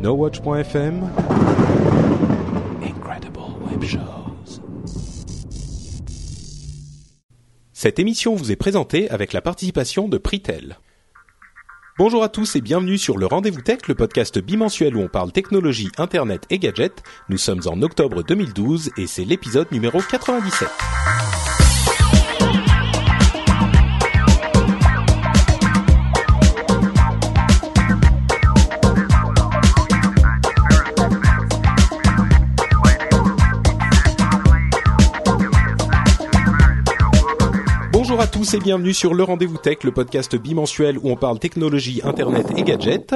NoWatch.fm Incredible Web Shows. Cette émission vous est présentée avec la participation de Pritel. Bonjour à tous et bienvenue sur le Rendez-vous Tech, le podcast bimensuel où on parle technologie, internet et gadgets. Nous sommes en octobre 2012 et c'est l'épisode numéro 97. À tous et bienvenue sur le Rendez-vous Tech, le podcast bimensuel où on parle technologie, internet et gadgets.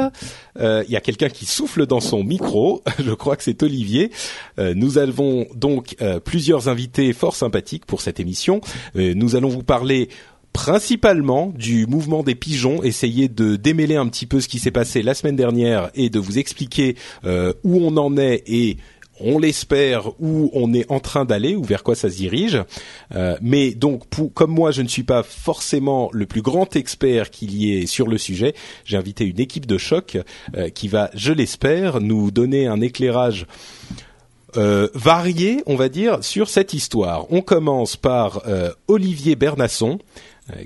Euh, Il y a quelqu'un qui souffle dans son micro, je crois que c'est Olivier. Euh, nous avons donc euh, plusieurs invités fort sympathiques pour cette émission. Euh, nous allons vous parler principalement du mouvement des pigeons, essayer de démêler un petit peu ce qui s'est passé la semaine dernière et de vous expliquer euh, où on en est et on l'espère où on est en train d'aller ou vers quoi ça se dirige. Euh, mais donc, comme moi, je ne suis pas forcément le plus grand expert qu'il y ait sur le sujet, j'ai invité une équipe de choc euh, qui va, je l'espère, nous donner un éclairage euh, varié, on va dire, sur cette histoire. On commence par Olivier Bernasson,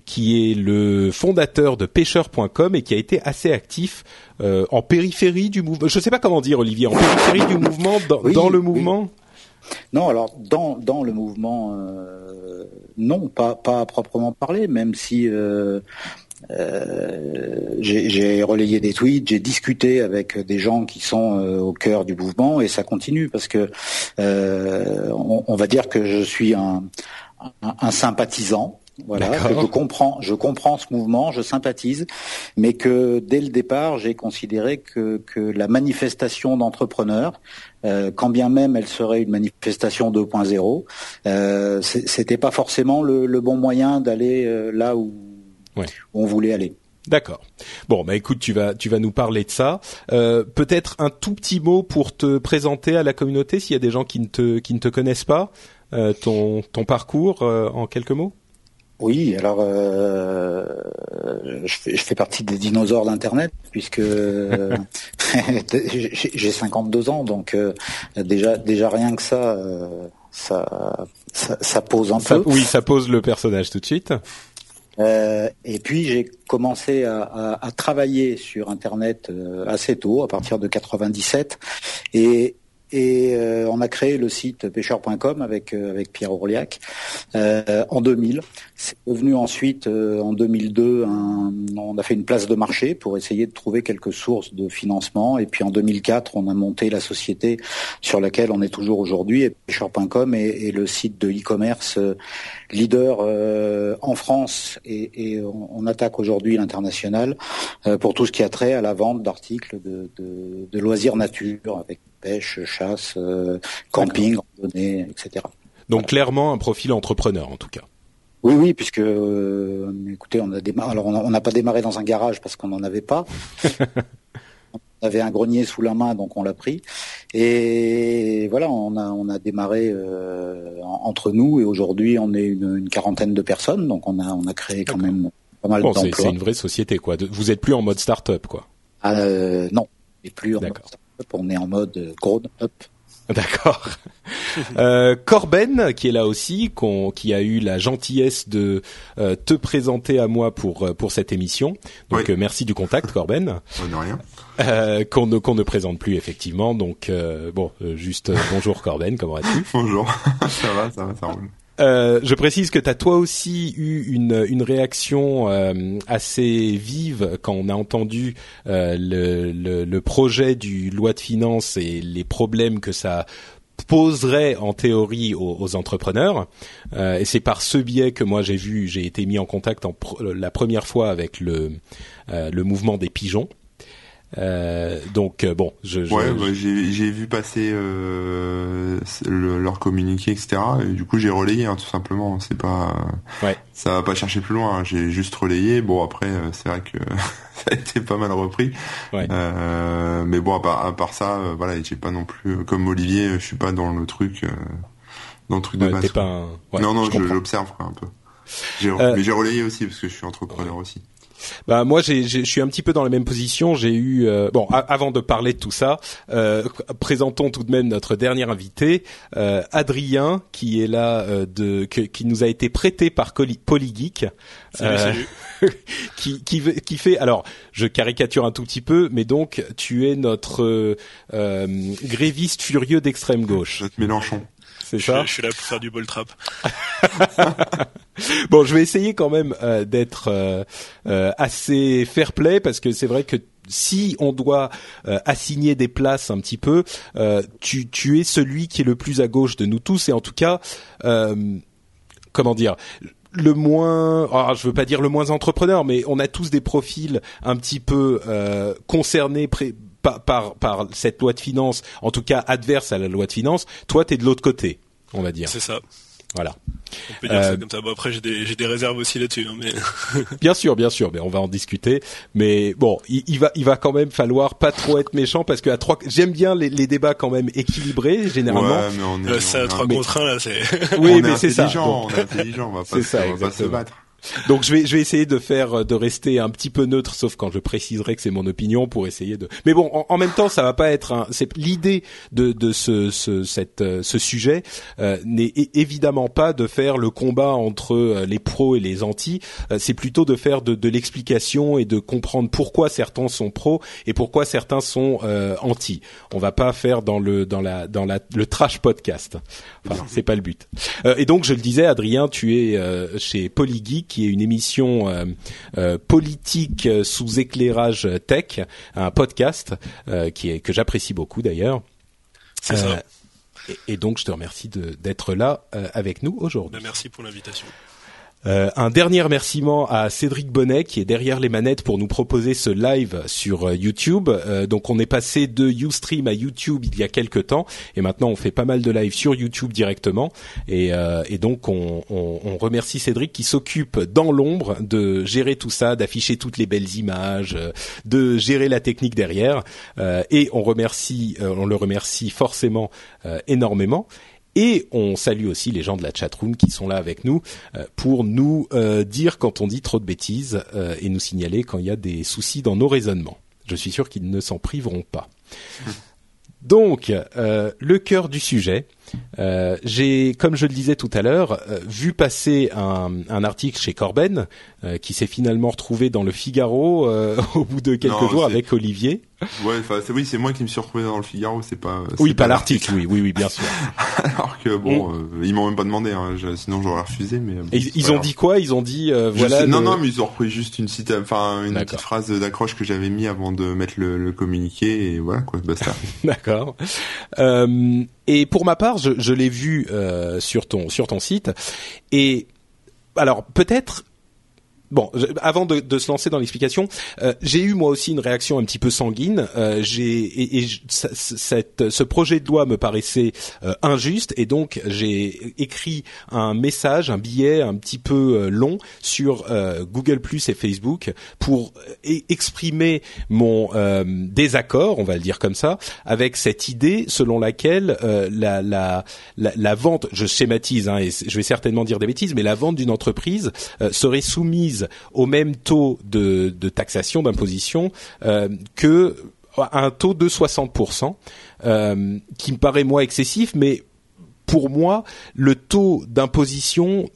qui est le fondateur de pêcheur.com et qui a été assez actif euh, en périphérie du mouvement. Je ne sais pas comment dire, Olivier, en périphérie du mouvement, dans, Oui, dans le oui. mouvement? Non, alors dans dans le mouvement, euh, non, pas pas à proprement parler, même si euh, euh, j'ai relayé des tweets, j'ai discuté avec des gens qui sont euh, au cœur du mouvement et ça continue parce que euh, on, on va dire que je suis un un, un sympathisant. Voilà, que je comprends, je comprends ce mouvement, je sympathise, mais que dès le départ, j'ai considéré que, que la manifestation d'entrepreneurs, euh, quand bien même elle serait une manifestation 2.0, euh, c'était pas forcément le, le bon moyen d'aller euh, là où, Ouais. où on voulait aller. D'accord. Bon, bah écoute, tu vas tu vas nous parler de ça. Euh, Peut-être un tout petit mot pour te présenter à la communauté s'il y a des gens qui ne te qui ne te connaissent pas. Euh, ton ton parcours euh, en quelques mots? Oui, alors euh, je, fais, je fais partie des dinosaures d'Internet puisque euh, j'ai j'ai 52 ans, donc euh, déjà déjà rien que ça, euh, ça, ça, ça pose un Ça- peu. oui, ça pose le personnage tout de suite. Euh, et puis j'ai commencé à, à- à travailler sur Internet euh, assez tôt, à partir de 97, et et euh, on a créé le site pêcheur.com avec euh, avec Pierre Orliac euh, en 2000. C'est devenu ensuite euh, en 2002, un- on a fait une place de marché pour essayer de trouver quelques sources de financement. Et puis en 2004, on a monté la société sur laquelle on est toujours aujourd'hui. Et pêcheur.com est, est le site de e-commerce euh, leader euh, en France et, et on, attaque aujourd'hui l'international pour tout ce qui a trait à la vente d'articles de, de, de loisirs nature avec pêche, chasse, euh, camping, randonnée, etc. Donc clairement un profil entrepreneur en tout cas. Oui, oui, puisque euh, écoutez, on a démarré. Alors, on on n'a pas démarré dans un garage parce qu'on n'en avait pas. on avait un grenier sous la main, donc on l'a pris. Et voilà, on a on a démarré euh, en- entre nous et aujourd'hui, on est une, une quarantaine de personnes, donc on a on a créé quand même pas mal Bon, c'est c'est d'emplois. une vraie société quoi. Vous êtes plus en mode start-up quoi. Euh, non, et plus en mode start-up, on est en mode euh, grown-up. D'accord. Euh, Corben, qui est là aussi, qu'on- qui a eu la gentillesse de euh, te présenter à moi pour euh, pour cette émission. Donc Oui. euh, merci du contact, Corben, Oh, de rien. euh, qu'on ne qu'on ne présente plus effectivement. Donc euh, bon, euh, juste euh, bonjour Corben, comment vas-tu? Bonjour. ça va, ça va, ça roule. Euh, je précise que tu as toi aussi eu une, une réaction euh, assez vive quand on a entendu euh, le, le, le projet du loi de finances et les problèmes que ça exposerait en théorie aux, entrepreneurs. et c'est par ce biais que moi j'ai vu, j'ai été mis en contact en la première fois avec le le mouvement des pigeons. Euh, donc euh, bon, je, ouais, bah, j'ai vu passer euh, leur communiqué, etc. Et du coup, j'ai relayé hein, tout simplement. C'est pas, ouais. ça va pas chercher plus loin. Hein. J'ai juste relayé. Bon après, euh, c'est vrai que ça a été pas mal repris. Ouais. Euh, mais bon, à part, à part ça, voilà, j'ai pas non plus comme Olivier, je suis pas dans le truc, dans le truc de base. Pas non, non, j'observe un peu. mais j'ai relayé aussi parce que je suis entrepreneur aussi. Bah moi, je suis un petit peu dans la même position. J'ai eu euh, bon avant de parler de tout ça, euh, présentons tout de même notre dernier invité, euh, Adrien, qui est là euh, de qui nous a été prêté par Polygeek. Salut, salut. qui, qui, qui fait alors je caricature un tout petit peu mais donc tu es notre gréviste furieux d'extrême gauche notre Mélenchon c'est ça je, suis là pour faire du ball trap. Bon, je vais essayer quand même euh, d'être euh, euh, assez fair play parce que c'est vrai que si on doit assigner des places un petit peu, tu, tu es celui qui est le plus à gauche de nous tous et en tout cas, comment dire, le moins, ah, je veux pas dire le moins entrepreneur, mais on a tous des profils un petit peu concernés par, par, par cette loi de finances, en tout cas adverse à la loi de finances. Toi, tu es de l'autre côté, on va dire. C'est ça. Voilà. On peut dire ça euh, comme ça. Bon, après, j'ai des, j'ai des réserves aussi là-dessus. Hein, mais... bien sûr, bien sûr, mais on va en discuter. Mais bon, il, il, va, il va quand même falloir pas trop être méchant parce que à trois, j'aime bien les, les débats quand même équilibrés généralement. Ouais, mais on est, ça, trois contre un là, c'est. oui, mais c'est ça. On est intelligent, on va pas, ça, on va pas se battre. Donc je vais je vais essayer de faire de rester un petit peu neutre, sauf quand je préciserai que c'est mon opinion pour essayer de. Mais bon, en, même temps, ça va pas être. Un... C'est l'idée de de ce ce cette euh, ce sujet euh, n'est évidemment pas de faire le combat entre euh, les pros et les anti. c'est plutôt de faire de, de l'explication et de comprendre pourquoi certains sont pros et pourquoi certains sont anti. On va pas faire dans le dans la dans la le trash podcast. Enfin, c'est pas le but. et donc je le disais, Adrien, tu es chez Polygeek qui est une émission euh, euh, politique sous éclairage tech, un podcast euh, qui est que j'apprécie beaucoup d'ailleurs. C'est ça. Et, donc je te remercie d'être là avec nous aujourd'hui. Ben, merci pour l'invitation. Euh, un dernier remerciement à Cédric Bonnet qui est derrière les manettes pour nous proposer ce live sur euh, YouTube. Euh, donc on est passé de YouStream à YouTube il y a quelques temps et maintenant on fait pas mal de live sur YouTube directement et, donc on, remercie Cédric qui s'occupe dans l'ombre de gérer tout ça, d'afficher toutes les belles images, de gérer la technique derrière et on le remercie forcément énormément. Et on salue aussi les gens de la chatroom qui sont là avec nous euh, pour nous euh, dire quand on dit trop de bêtises euh, et nous signaler quand il y a des soucis dans nos raisonnements. Je suis sûr qu'ils ne s'en priveront pas. Donc, le cœur du sujet, euh, j'ai, comme je le disais tout à l'heure, euh, vu passer un, un, article chez Corben euh, qui s'est finalement retrouvé dans le Figaro au bout de quelques jours avec Olivier. Ouais, c'est oui, c'est moi qui me suis retrouvé dans le Figaro, c'est pas. Oui, pas, l'article, oui, oui, oui, bien sûr. Alors que bon, mm. ils m'ont même pas demandé, hein, sinon j'aurais refusé. Mais ils, ont dit quoi? Ils ont dit voilà. Non, non, mais ils ont repris juste une cite, enfin une petite phrase d'accroche que j'avais mis avant de mettre le, le communiqué et voilà quoi, basta. D'accord. Et pour ma part, je, l'ai vu euh, sur ton sur ton site. Et alors peut-être Bon, avant de, de, se lancer dans l'explication, euh, j'ai eu moi aussi une réaction un petit peu sanguine. Euh, j'ai et, et cette, ce projet de loi me paraissait euh, injuste et donc j'ai écrit un message, un billet un petit peu euh, long sur euh, Google Plus et Facebook pour exprimer mon désaccord, on va le dire comme ça, avec cette idée selon laquelle la, la, la, la, vente, je schématise, hein, et je vais certainement dire des bêtises, mais la vente d'une entreprise serait soumise au même taux de, taxation, d'imposition euh, un taux de 60%, euh, qui me paraît moi excessif, mais pour moi, le taux d'imposition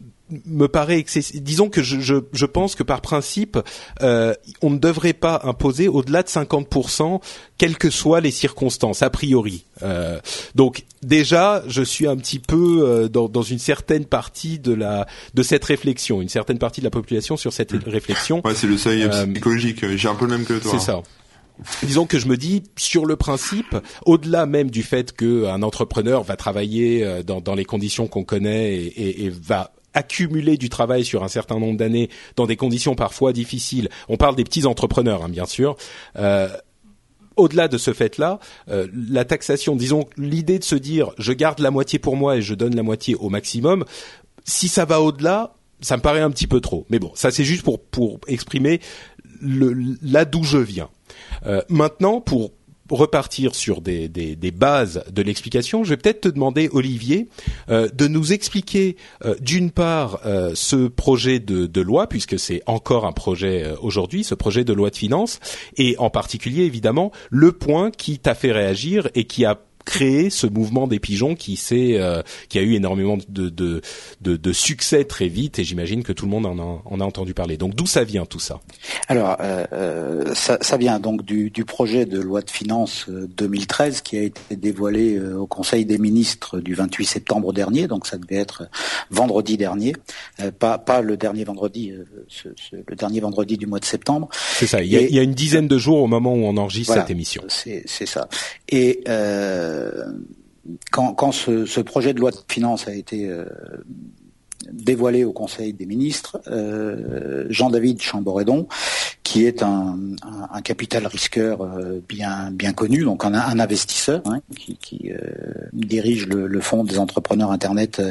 me paraît excessif. Disons que je, je, je, pense que par principe, euh, on ne devrait pas imposer au-delà de 50%, quelles que soient les circonstances, a priori. Euh, donc déjà, je suis un petit peu euh, dans, dans, une certaine partie de la de cette réflexion, une certaine partie de la population sur cette mmh. réflexion. Ouais, c'est le seuil euh, psychologique. J'ai un peu le même que toi. C'est ça. disons que je me dis, sur le principe, au-delà même du fait qu'un entrepreneur va travailler euh, dans, dans les conditions qu'on connaît et, et, va accumuler du travail sur un certain nombre d'années dans des conditions parfois difficiles. On parle des petits entrepreneurs, hein, bien sûr. Euh, au-delà de ce fait-là, euh, la taxation, disons, l'idée de se dire je garde la moitié pour moi et je donne la moitié au maximum, si ça va au-delà, ça me paraît un petit peu trop. Mais bon, ça c'est juste pour pour exprimer là d'où je viens. Euh, maintenant, pour repartir sur des, bases de l'explication, je vais peut-être te demander, Olivier, euh, de nous expliquer euh, d'une part euh, ce projet de, de loi, puisque c'est encore un projet aujourd'hui, ce projet de loi de finances, et en particulier évidemment le point qui t'a fait réagir et qui a créé ce mouvement des pigeons qui s'est euh, qui a eu énormément de, de, de, de succès très vite et j'imagine que tout le monde en a, en a entendu parler. Donc d'où ça vient tout ça? Alors euh, euh, ça, ça, vient donc du, du, projet de loi de finances 2013 qui a été dévoilé au Conseil des ministres du 28 septembre dernier, donc ça devait être vendredi dernier, pas pas le dernier vendredi, ce, ce, le dernier vendredi du mois de septembre. C'est ça. Il y, a, il y, a, une dizaine de jours au moment où on enregistre cette émission. C'est ça. Et euh, euh, quand, quand ce, ce, projet de loi de finances a été euh, dévoilé au Conseil des ministres, euh, Jean-David Chamboredon, qui est un, capital risqueur euh, bien connu, donc un, investisseur hein, qui, euh, dirige le, fonds des entrepreneurs Internet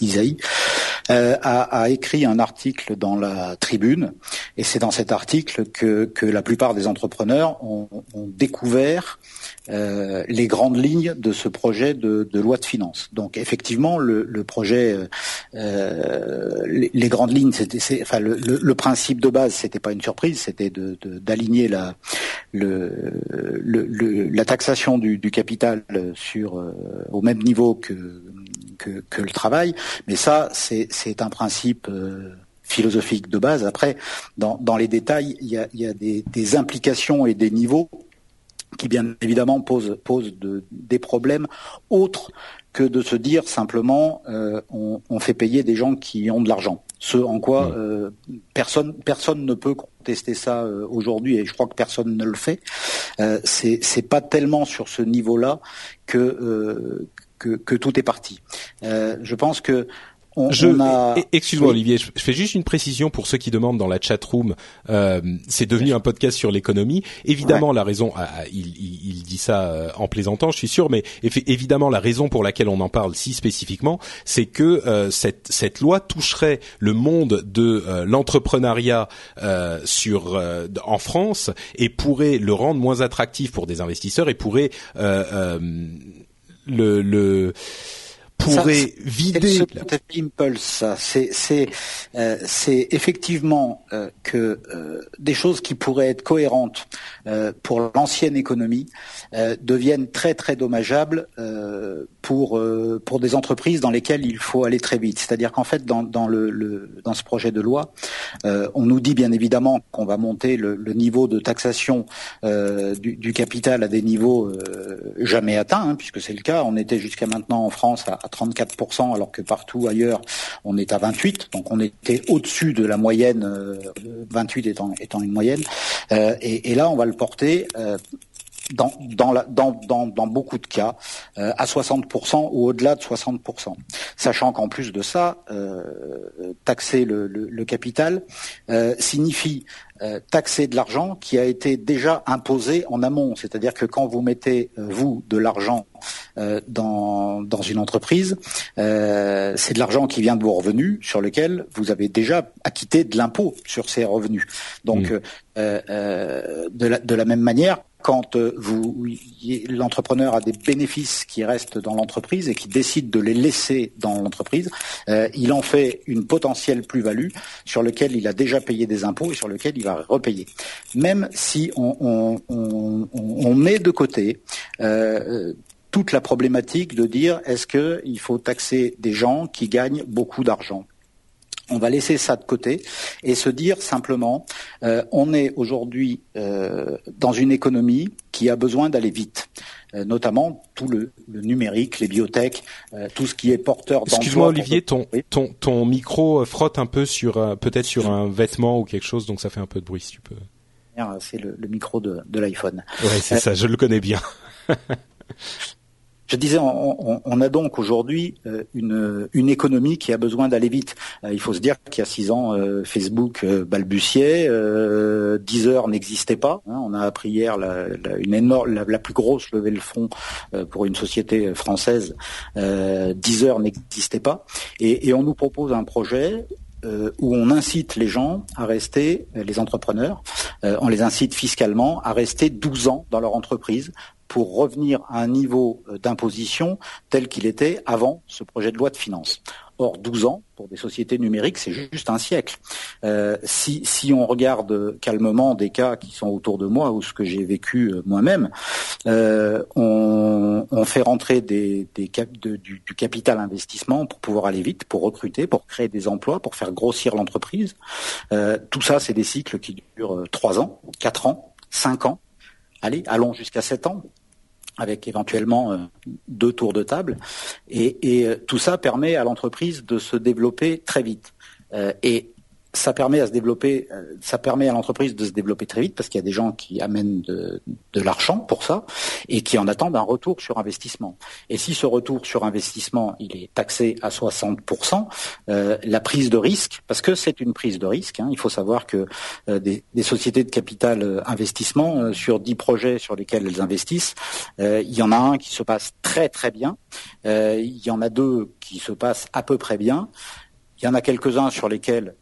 ISAI, a, écrit un article dans la Tribune, et c'est dans cet article que, la plupart des entrepreneurs ont, découvert les grandes lignes de ce projet de, loi de finances. Donc effectivement, le, projet, les, les, grandes lignes, enfin le, le, le, principe de base, c'était pas une surprise, c'était d'aligner de, la, le, la taxation du, du capital sur euh, au même niveau que, que, que le travail. Mais ça, c'est un principe euh, philosophique de base. Après, dans, dans les détails, il y a, y a des, des implications et des niveaux qui bien évidemment pose, pose de, des problèmes autres que de se dire simplement euh, on, on, fait payer des gens qui ont de l'argent. Ce en quoi euh, personne personne ne peut contester ça euh, aujourd'hui et je crois que personne ne le fait. C'est c'est pas tellement sur ce niveau-là que, que, que tout est parti. Je pense que je, excuse-moi Olivier, je fais juste une précision pour ceux qui demandent dans la chat room. Euh, c'est devenu un podcast sur l'économie. Évidemment, la raison, ah, ah, il, il, il, dit ça euh, en plaisantant, je suis sûr, mais évidemment, la raison pour laquelle on en parle si spécifiquement, c'est que euh, cette, cette loi toucherait le monde de euh, l'entrepreneuriat euh, sur en France et pourrait le rendre moins attractif pour des investisseurs et pourrait le, le pourrait vider. impulse, c'est c'est euh, c'est effectivement euh, que euh, des choses qui pourraient être cohérentes pour l'ancienne économie deviennent très très dommageables pour pour des entreprises dans lesquelles il faut aller très vite. C'est-à-dire qu'en fait dans dans le, le, dans ce projet de loi, on nous dit bien évidemment qu'on va monter le, le, niveau de taxation du, du, capital à des niveaux jamais atteints, hein, puisque c'est le cas. On était jusqu'à maintenant en France à 34%, alors que partout ailleurs, on est à 28%. Donc on était au-dessus de la moyenne, 28 euh, étant, étant une moyenne. Euh, et, et, là, on va le porter euh, dans, dans, la, dans, dans, dans, beaucoup de cas euh, à 60% ou au-delà de 60%. Sachant qu'en plus de ça, euh, taxer le, le, le capital euh, signifie euh, taxer de l'argent qui a été déjà imposé en amont. C'est-à-dire que quand vous mettez, euh, vous, de l'argent euh, dans, dans une entreprise, c'est de l'argent qui vient de vos revenus sur lequel vous avez déjà acquitté de l'impôt sur ces revenus. Donc, mmh. de, la, de la même manière, quand euh, l'entrepreneur a des bénéfices qui restent dans l'entreprise et qui décide de les laisser dans l'entreprise, euh, il en fait une potentielle plus-value sur lequel il a déjà payé des impôts et sur lequel il va repayer. Même si on, on met de côté euh, toute la problématique de dire est-ce qu'il faut taxer des gens qui gagnent beaucoup d'argent? On va laisser ça de côté et se dire simplement, euh, on est aujourd'hui euh, dans une économie qui a besoin d'aller vite. Euh, notamment tout le, le, numérique, les biotech, tout ce qui est porteur d'emploi. Excuse-moi Olivier, ton, ton, ton micro frotte un peu sur peut-être sur un vêtement ou quelque chose, donc ça fait un peu de bruit si tu peux. c'est le, micro de, de l'iPhone. Oui, c'est ça, je le connais bien. Je disais, on, a donc aujourd'hui euh, une, économie qui a besoin d'aller vite. Euh, il faut se dire qu'il y a six ans, euh, Facebook balbutiait, Deezer n'existait pas. Hein. on a appris hier la, plus grosse levée de fonds pour une société française. Deezer n'existait pas, et, on nous propose un projet où on incite les gens à rester, les entrepreneurs, on les incite fiscalement à rester 12 ans dans leur entreprise pour revenir à un niveau euh, d'imposition tel qu'il était avant ce projet de loi de finances. Or, 12 ans, pour des sociétés numériques, c'est juste un siècle. Euh, si, si, on regarde calmement des cas qui sont autour de moi ou ce que j'ai vécu euh, moi-même, euh, on, fait rentrer des, des du, capital investissement pour pouvoir aller vite, pour recruter, pour créer des emplois, pour faire grossir l'entreprise. Tout ça, c'est des cycles qui durent 3 ans, 4 ans, 5 ans. Allez, allons jusqu'à 7 ans avec éventuellement euh, deux tours de table. Et, euh, tout ça permet à l'entreprise de se développer très vite. Euh, et ça permet à se développer, ça permet à l'entreprise de se développer très vite parce qu'il y a des gens qui amènent de, l'argent pour ça et qui en attendent un retour sur investissement. Et si ce retour sur investissement il est taxé à 60%, euh, la prise de risque, parce que c'est une prise de risque, hein, il faut savoir que euh, des, sociétés de capital euh, investissement euh, sur 10 projets sur lesquels elles investissent, il y en a un qui se passe très très bien, il y en a deux qui se passent à peu près bien. Il y en a quelques-uns sur lesquels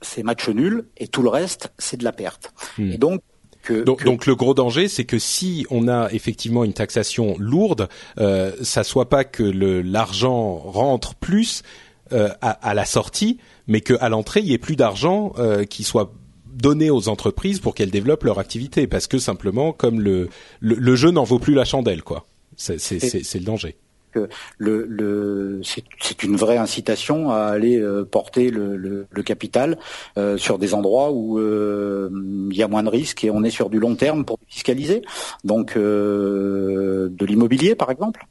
c'est match nul et tout le reste c'est de la perte. Hmm. Et donc donc, le gros danger, c'est que si on a effectivement une taxation lourde, euh, ça soit pas que l'argent rentre plus euh, à, la sortie, mais qu'à l'entrée il y ait plus d'argent euh, qui soit donné aux entreprises pour qu'elles développent leur activité, parce que simplement comme le le, jeu n'en vaut plus la chandelle, quoi. C'est le danger que le, le c'est une vraie incitation à aller euh, porter le, capital euh, sur des endroits où euh, il y a moins de risques et on est sur du long terme pour fiscaliser. Donc de l'immobilier par exemple.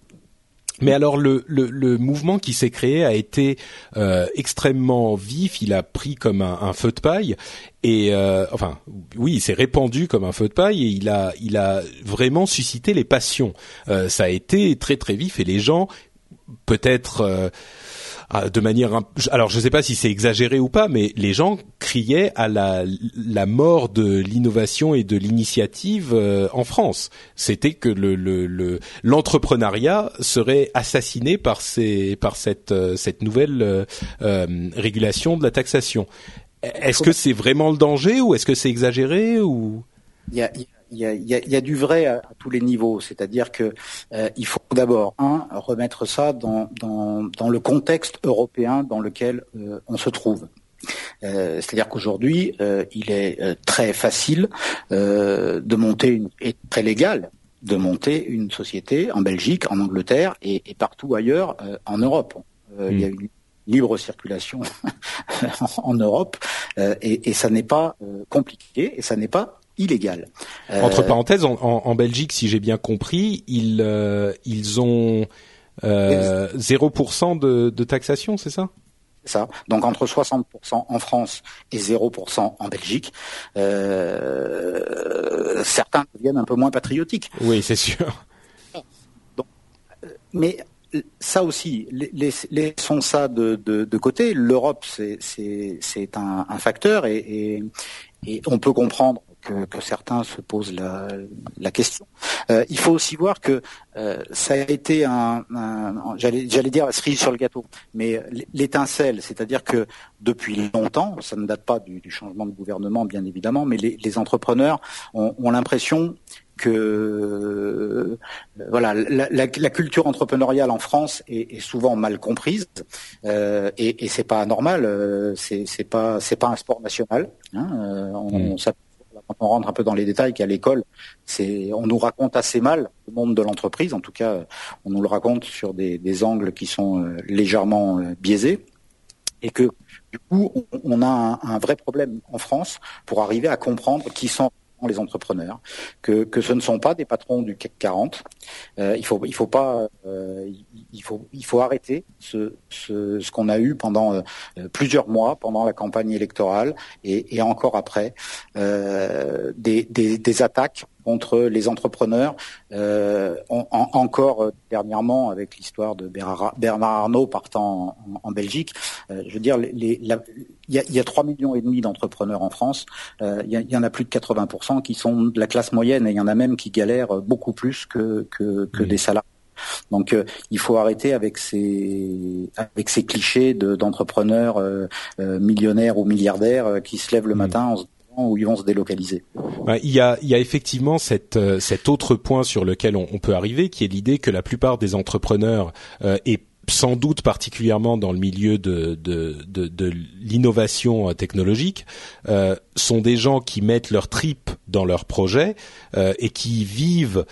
Mais alors le, le, le mouvement qui s'est créé a été euh, extrêmement vif, il a pris comme un, un feu de paille et euh, enfin oui, il s'est répandu comme un feu de paille et il a il a vraiment suscité les passions. Euh, ça a été très très vif et les gens peut-être euh, de manière alors je ne sais pas si c'est exagéré ou pas mais les gens criaient à la, la mort de l'innovation et de l'initiative euh, en France. C'était que le l'entrepreneuriat le, serait assassiné par ces par cette euh, cette nouvelle euh, régulation de la taxation. Est-ce que c'est vraiment le danger ou est-ce que c'est exagéré ou? Il y a, il y a, il y a du vrai à, tous les niveaux, c'est-à-dire que euh, il faut d'abord un remettre ça dans, dans, dans, le contexte européen dans lequel euh, on se trouve. Euh, c'est-à-dire qu'aujourd'hui, euh, il est euh, très facile de monter une, et très légal de monter une société en Belgique, en Angleterre et, et partout ailleurs en Europe. Il y a hmm. une libre circulation en, Europe et, et ça n'est pas compliqué et ça n'est pas illégal. Entre euh, parenthèses, en, en, Belgique, si j'ai bien compris, ils euh, ils ont euh, 0% de, de taxation, c'est ça? Ça. Donc entre 60% en France et 0% en Belgique, euh, certains deviennent un peu moins patriotiques. Oui, c'est sûr. Donc, mais ça aussi, laissons ça de, de, de côté. L'Europe, c'est un, un, facteur et, et, et, on peut comprendre que, certains se posent la, question. Euh, il faut aussi voir que euh, ça a été un, j'allais dire la cerise sur le gâteau, mais l'étincelle, c'est-à-dire que depuis longtemps, ça ne date pas du, changement de gouvernement bien évidemment, mais les, entrepreneurs ont, l'impression que euh, voilà la, culture entrepreneuriale en France est, souvent mal comprise et, et c'est pas normal c'est pas c'est pas un sport national hein, on, mmh quand on rentre un peu dans les détails, qu'à l'école, on nous raconte assez mal le monde de l'entreprise. En tout cas, on nous le raconte sur des, angles qui sont euh, légèrement euh, biaisés, et que du coup, on a un, vrai problème en France pour arriver à comprendre qui sont les entrepreneurs, que, que ce ne sont pas des patrons du CAC 40. Euh, il faut il faut pas euh, il faut il faut arrêter ce ce, ce qu'on a eu pendant euh, plusieurs mois pendant la campagne électorale et, encore après des, des, des attaques contre les entrepreneurs. Encore dernièrement, avec l'histoire de Bernard Arnault partant en, Belgique, je veux dire, il y a, 3 millions et demi d'entrepreneurs en France. il, y, en a plus de 80% qui sont de la classe moyenne et il y en a même qui galèrent beaucoup plus que, que, des salariés. Donc il faut arrêter avec ces avec ces clichés d'entrepreneurs millionnaires ou milliardaires qui se lèvent le matin en se où ils vont se délocaliser. il, y a, il y a effectivement cette, euh, cet autre point sur lequel on, peut arriver, qui est l'idée que la plupart des entrepreneurs euh, et sans doute particulièrement dans le milieu de, de, de, de l'innovation euh, technologique, euh, sont des gens qui mettent leur trip dans leur projet euh, et qui vivent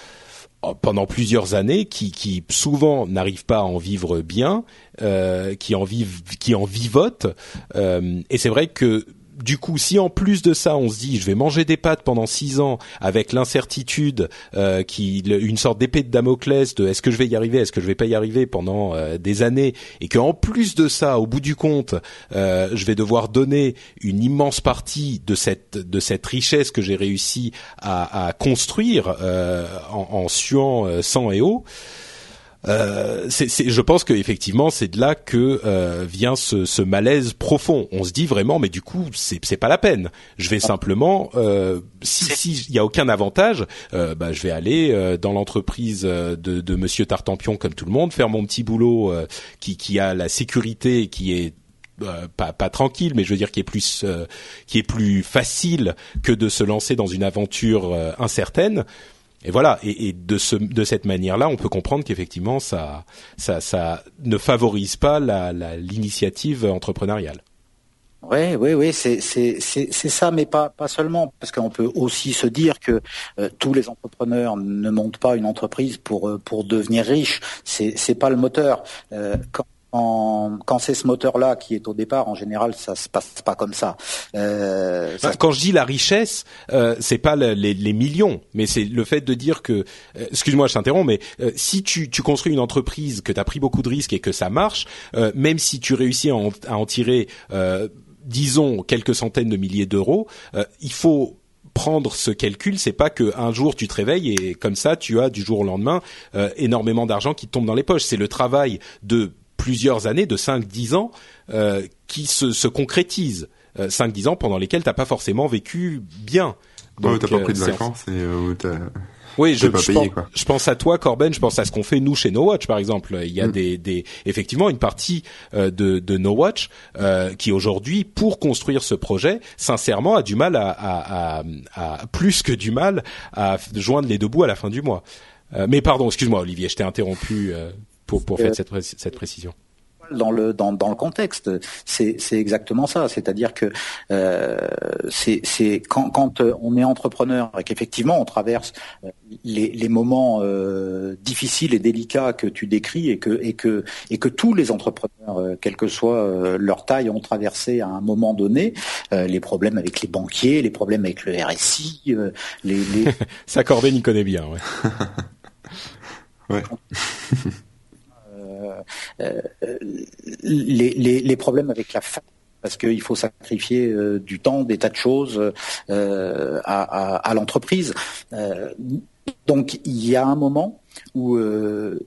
pendant plusieurs années, qui, qui souvent n'arrivent pas à en vivre bien, euh, qui en vivent, qui en vivotent. Euh, et c'est vrai que du coup, si en plus de ça, on se dit, je vais manger des pâtes pendant six ans avec l'incertitude, euh, qui, une sorte d'épée de Damoclès de est-ce que je vais y arriver, est-ce que je vais pas y arriver pendant euh, des années, et qu'en plus de ça, au bout du compte, euh, je vais devoir donner une immense partie de cette de cette richesse que j'ai réussi à, construire euh, en, en suant sang et eau. Euh, je pense que effectivement c'est de là que euh, vient ce, ce, malaise profond. On se dit vraiment, mais du coup c'est c'est pas la peine. Je vais simplement, euh, si si il y a aucun avantage, euh, bah, je vais aller euh, dans l'entreprise de, de Monsieur Tartampion comme tout le monde, faire mon petit boulot qui qui a la sécurité qui est pas, pas tranquille, mais je veux dire qui est plus qui est plus facile que de se lancer dans une aventure incertaine et voilà, et, de, ce, de cette manière-là, on peut comprendre qu'effectivement, ça, ne favorise pas l'initiative entrepreneuriale. Oui, oui, oui, c'est ça, mais pas seulement, parce qu'on peut aussi se dire que euh, tous les entrepreneurs ne montent pas une entreprise pour euh, devenir riches. C'est pas le moteur. Euh, quand c'est ce moteur-là qui est au départ, en général, ça se passe pas comme ça. Euh, Quand je dis la richesse, euh, c'est pas les, les, millions, mais c'est le fait de dire que, euh, excuse-moi, je t'interromps, mais euh, si tu, tu, construis une entreprise, que tu as pris beaucoup de risques et que ça marche, même si tu réussis à en, à en tirer, disons, quelques centaines de milliers d'euros, il faut prendre ce calcul, c'est pas que un jour tu te réveilles et comme ça tu as du jour au lendemain énormément d'argent qui te tombe dans les poches. C'est le travail de plusieurs années, de 5-10 ans, euh, qui se, se concrétisent. Euh, 5-10 ans pendant lesquels t'as pas forcément vécu bien. Donc, t'as pas pris de euh, vacances et euh, oui, je, je, pense, je, pense, à toi, Corben. Je pense à ce qu'on fait nous chez No Watch, par exemple. Il y a mm. des, des, effectivement une partie euh, de, de No Watch euh, qui aujourd'hui, pour construire ce projet, sincèrement, a du mal à, à, à, à, plus que du mal à joindre les deux bouts à la fin du mois. Euh, mais pardon, excuse-moi, Olivier, je t'ai interrompu pour, pour faire cette, cette précision dans le dans, dans le contexte. C'est exactement ça. C'est-à-dire que euh, c'est quand quand on est entrepreneur et qu'effectivement on traverse euh, les, les moments euh, difficiles et délicats que tu décris et que et que et que tous les entrepreneurs, euh, quelle que soit euh, leur taille, ont traversé à un moment donné. les problèmes avec les banquiers, les problèmes avec le RSI, les, les... ça Corben y connaît bien. Ouais. ouais. Euh, les, les, problèmes avec la famille parce qu'il faut sacrifier euh, du temps, des tas de choses euh, à, l'entreprise. Euh, donc il y a un moment où le,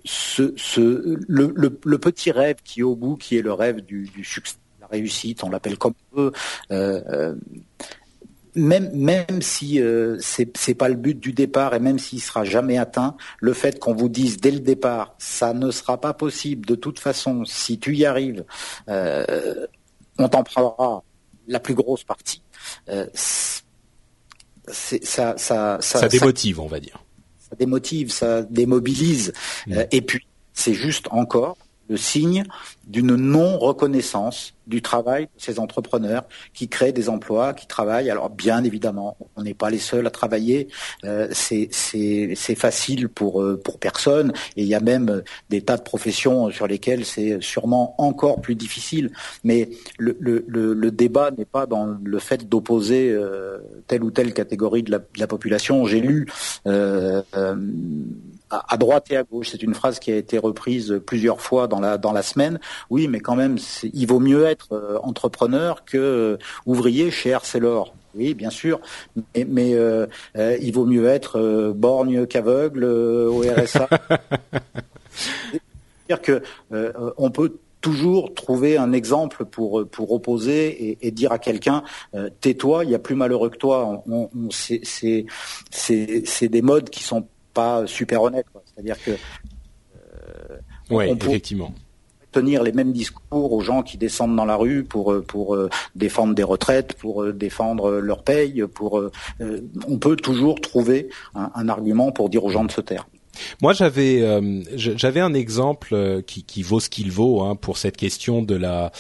petit rêve qui est au bout, qui est le rêve du, du succès, la réussite, on l'appelle comme on veut, même même si euh, c'est c'est pas le but du départ et même s'il sera jamais atteint, le fait qu'on vous dise dès le départ ça ne sera pas possible de toute façon si tu y arrives, euh, on t'en prendra la plus grosse partie. Euh, ça, ça, ça, ça démotive, on va dire. Ça démotive, ça démobilise. Mm. Euh, et puis c'est juste encore le signe d'une non-reconnaissance du travail de ces entrepreneurs qui créent des emplois, qui travaillent. Alors bien évidemment, on n'est pas les seuls à travailler. Euh, c'est facile pour euh, pour personne. Et il y a même des tas de professions sur lesquelles c'est sûrement encore plus difficile. Mais le, le, le, débat n'est pas dans le fait d'opposer euh, telle ou telle catégorie de la, de la population. J'ai lu euh, à droite et à gauche. C'est une phrase qui a été reprise plusieurs fois dans la dans la semaine. Oui, mais quand même, il vaut mieux être euh, entrepreneur que euh, ouvrier chez Arcelor. Oui, bien sûr, mais, mais euh, il vaut mieux être borgne qu'aveugle au RSA. C'est-à-dire que on peut toujours trouver un exemple pour pour opposer et, et dire à quelqu'un tais-toi, il y a plus malheureux que toi. On, on, c'est c'est des modes qui sont pas super honnête. C'est-à-dire que euh, ouais, effectivement tenir les mêmes discours aux gens qui descendent dans la rue pour euh, pour euh, défendre des retraites, pour défendre leur paye, pour on peut toujours trouver un, argument pour dire aux gens de se taire. Moi, j'avais j'avais un exemple qui, qui vaut ce qu'il vaut hein, pour cette question de la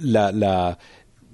la, la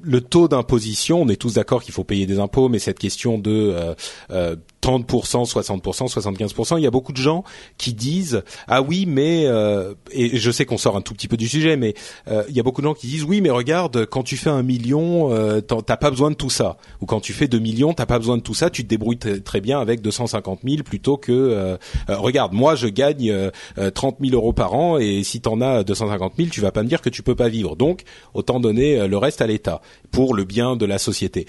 le taux d'imposition, on est tous d'accord qu'il faut payer des impôts, mais cette question de euh, 30%, 60%, 75%. Il y a beaucoup de gens qui disent ah oui mais euh, et je sais qu'on sort un tout petit peu du sujet mais euh, il y a beaucoup de gens qui disent oui mais regarde quand tu fais un million euh, t'as pas besoin de tout ça ou quand tu fais 2 millions t'as pas besoin de tout ça tu te débrouilles très bien avec 250 000 plutôt que euh, regarde moi je gagne 30 000 euros par an et si t'en as 250 000 tu vas pas me dire que tu peux pas vivre donc autant donner le reste à l'État pour le bien de la société.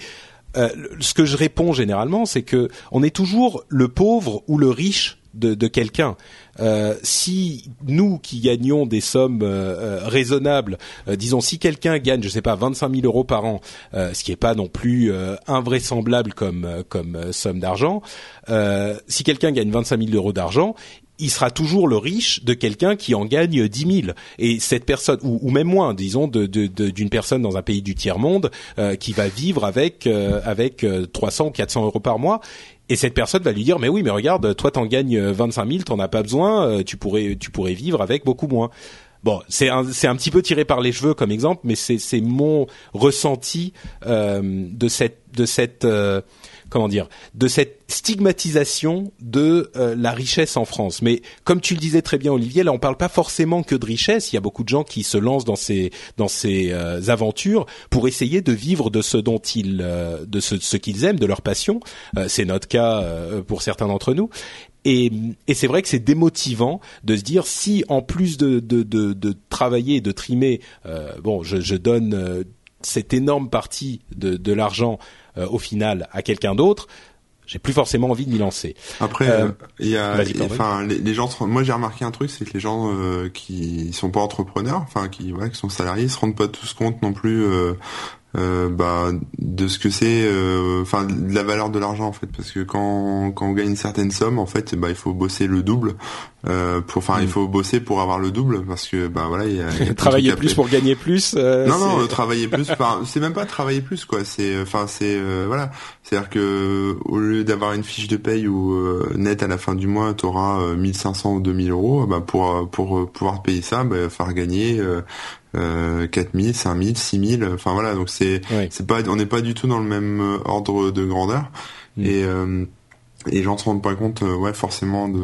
Euh, ce que je réponds généralement, c'est que on est toujours le pauvre ou le riche de, de quelqu'un. Euh, si nous qui gagnons des sommes euh, raisonnables, disons si quelqu'un gagne, je sais pas, 25 000 euros par an, ce qui est pas non plus invraisemblable comme comme somme d'argent, si quelqu'un gagne 25 000 euros d'argent, il sera toujours le riche de quelqu'un qui en gagne 10 000. Et cette personne, ou, même moins, disons, d'une de, de, personne dans un pays du tiers monde euh, qui va vivre avec euh, avec 300 ou 400 euros par mois. Et cette personne va lui dire mais oui mais regarde toi t'en gagnes 25 000 t'en as pas besoin euh, tu pourrais tu pourrais vivre avec beaucoup moins Bon, c'est un, c'est un petit peu tiré par les cheveux comme exemple, mais c'est, c'est mon ressenti de cette, de cette, comment dire, de cette stigmatisation de euh, la richesse en France. Mais comme tu le disais très bien, Olivier, là on parle pas forcément que de richesse. Il y a beaucoup de gens qui se lancent dans ces dans ces euh, aventures pour essayer de vivre de ce dont ils euh, de ce, ce qu'ils aiment, de leur passion. c'est notre cas pour certains d'entre nous. Et, et c'est vrai que c'est démotivant de se dire si en plus de, de, de, de travailler, de trimer, bon, je, je donne cette énorme partie de, de l'argent euh, au final à quelqu'un d'autre, j'ai plus forcément envie de m'y lancer. Après, euh, il y a, enfin, les, gens, moi j'ai remarqué un truc, c'est que les gens euh, qui sont pas entrepreneurs, enfin qui, ouais, qui sont salariés, se rendent pas tous compte non plus euh, euh, bah, de ce que c'est, euh, enfin de la valeur de l'argent en fait, parce que quand, quand on gagne une certaine somme, en fait, bah il faut bosser le double, euh, pour, enfin il mm. faut bosser pour avoir le double, parce que bah voilà, il y a, travailler plus pour gagner plus. non non, travailler plus, c'est même pas travailler plus quoi, c'est, enfin c'est voilà, c'est-à-dire que au lieu d'avoir une fiche de paye ou net à la fin du mois, tu auras 1500 ou 2000 euros, bah pour pour pouvoir payer ça, bah faire gagner euh, 4000, 5000, 6000. Enfin voilà, donc c'est c'est pas on n'est pas du tout dans le même euh, ordre de grandeur. Mm. Et euh, et les gens se rendent pas compte euh, ouais forcément de,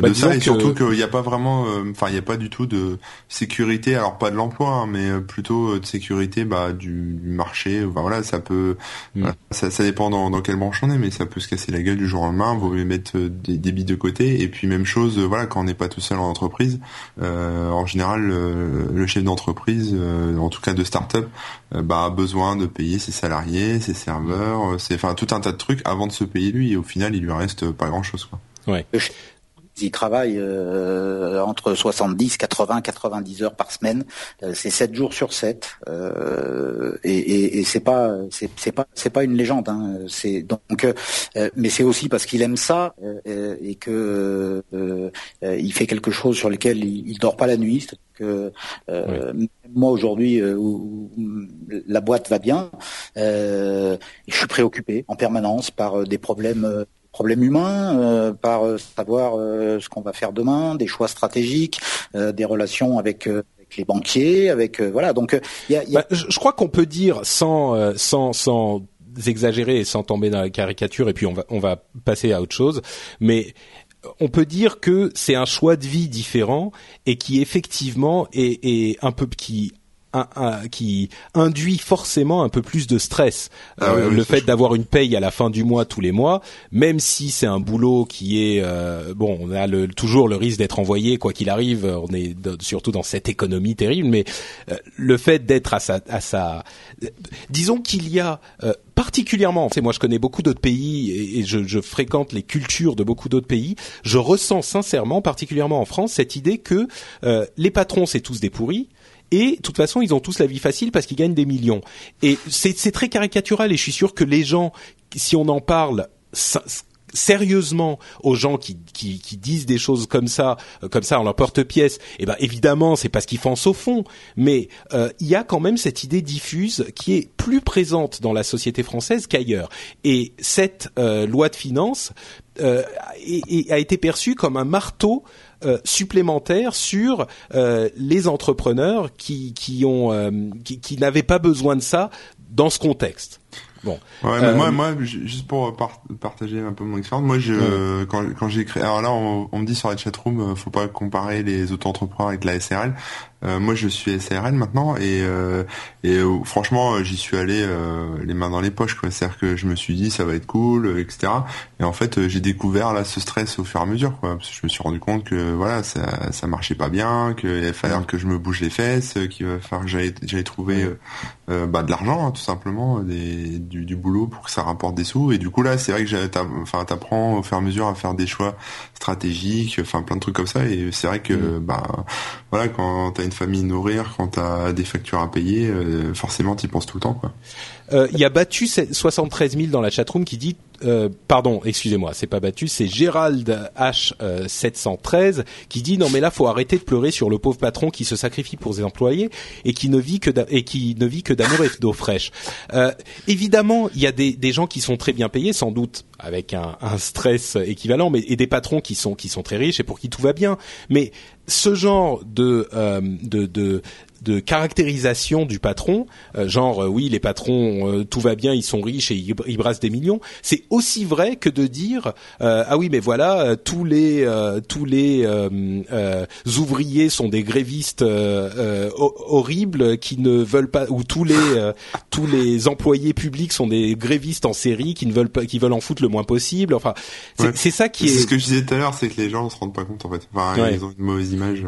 bah, de ça. et surtout qu'il n'y a pas vraiment euh, enfin il n'y a pas du tout de sécurité. Alors pas de l'emploi hein, mais euh, plutôt de sécurité bah du, marché. Enfin, voilà ça peut mm. ça, ça dépend dans, dans quelle branche on est mais ça peut se casser la gueule du jour au lendemain. Vaut mieux mettre des, billes de côté. Et puis même chose voilà quand on n'est pas tout seul en entreprise en général le chef d'entreprise en tout cas de start-up bah a besoin de payer ses salariés ses serveurs c'est enfin tout un tas de trucs avant de se payer lui et au final il lui reste pas grand chose quoi. Ouais. Ils travaillent euh, entre 70, 80, 90 heures par semaine. Euh, c'est 7 jours sur 7. Euh, et, et, et c'est pas c'est pas c'est pas une légende. Hein. C'est donc mais c'est aussi parce qu'il aime ça et que il fait quelque chose sur lequel il, il dort pas la nuit. Que moi aujourd'hui où, la boîte va bien, je suis préoccupé en permanence par des problèmes problèmes humains, par savoir ce qu'on va faire demain, des choix stratégiques, des relations avec les banquiers, avec voilà. Donc, y a, bah, je, crois qu'on peut dire sans sans sans exagérer et sans tomber dans la caricature, et puis on va on va passer à autre chose, mais on peut dire que c'est un choix de vie différent et qui effectivement est, est un peu qui qui induit forcément un peu plus de stress. Ah euh, le fait d'avoir une paye à la fin du mois tous les mois, même si c'est un boulot qui est euh, bon, on a le, toujours le risque d'être envoyé quoi qu'il arrive. On est surtout dans cette économie terrible, mais euh, le fait d'être à sa, à sa, disons qu'il y a particulièrement, tu moi je connais beaucoup d'autres pays et, et je, je, fréquente les cultures de beaucoup d'autres pays. Je ressens sincèrement, particulièrement en France, cette idée que les patrons c'est tous des pourris et de toute façon ils ont tous la vie facile parce qu'ils gagnent des millions. Et c'est très caricatural et je suis sûr que les gens, si on en parle sérieusement aux gens qui, disent des choses comme ça, euh, comme ça en leur porte-pièce, eh ben évidemment c'est parce qu'ils pensent au fond, mais euh, il y a quand même cette idée diffuse qui est plus présente dans la société française qu'ailleurs. Et cette euh, loi de finances a été perçue comme un marteau supplémentaire sur les entrepreneurs qui, qui n'avaient pas besoin de ça dans ce contexte. Bon. Ouais, mais moi, moi, juste pour partager un peu mon expérience, moi, je, quand, quand j'ai créé, alors là, on, on, me dit sur la chatroom, faut pas comparer les auto-entrepreneurs avec la SRL. Euh, moi, je suis SARL maintenant et, euh, et euh, franchement, j'y suis allé les mains dans les poches. C'est-à-dire que je me suis dit ça va être cool, etc. Et en fait, j'ai découvert là ce stress au fur et à mesure. Quoi, parce que je me suis rendu compte que voilà, ça, ça marchait pas bien, qu'il fallait que je me bouge les fesses, qu'il va falloir que j'allais trouver bah, de l'argent, hein, tout simplement, des, du, du, boulot pour que ça rapporte des sous. Et du coup là, c'est vrai que enfin, t'apprends au fur et à mesure à faire des choix stratégiques, enfin plein de trucs comme ça. Et c'est vrai que mm. bah voilà, quand t'as une famille nourrir, quand t'as des factures à payer, euh, forcément t'y penses tout le temps, quoi. Euh, il y a battu 73 000 dans la chatroom qui dit euh, pardon, excusez-moi, c'est pas battu, c'est Gérald H 713 qui dit non mais là faut arrêter de pleurer sur le pauvre patron qui se sacrifie pour ses employés et qui ne vit que et qui ne vit que d'amour et d'eau fraîche. Euh, évidemment, il y a des, des gens qui sont très bien payés, sans doute avec un, un stress équivalent, mais et des patrons qui sont qui sont très riches et pour qui tout va bien. Mais ce genre de, euh, de, de de caractérisation du patron, euh, genre euh, oui les patrons euh, tout va bien, ils sont riches et ils, brassent des millions, c'est aussi vrai que de dire ah oui mais voilà tous les tous les ouvriers sont des grévistes horribles qui ne veulent pas ou tous les tous les employés publics sont des grévistes en série qui ne veulent pas qui veulent en foutre le moins possible. Enfin c'est ça qui est. C'est ce que je disais tout à l'heure, c'est que les gens ne se rendent pas compte en fait. Enfin, ils ont une mauvaise image.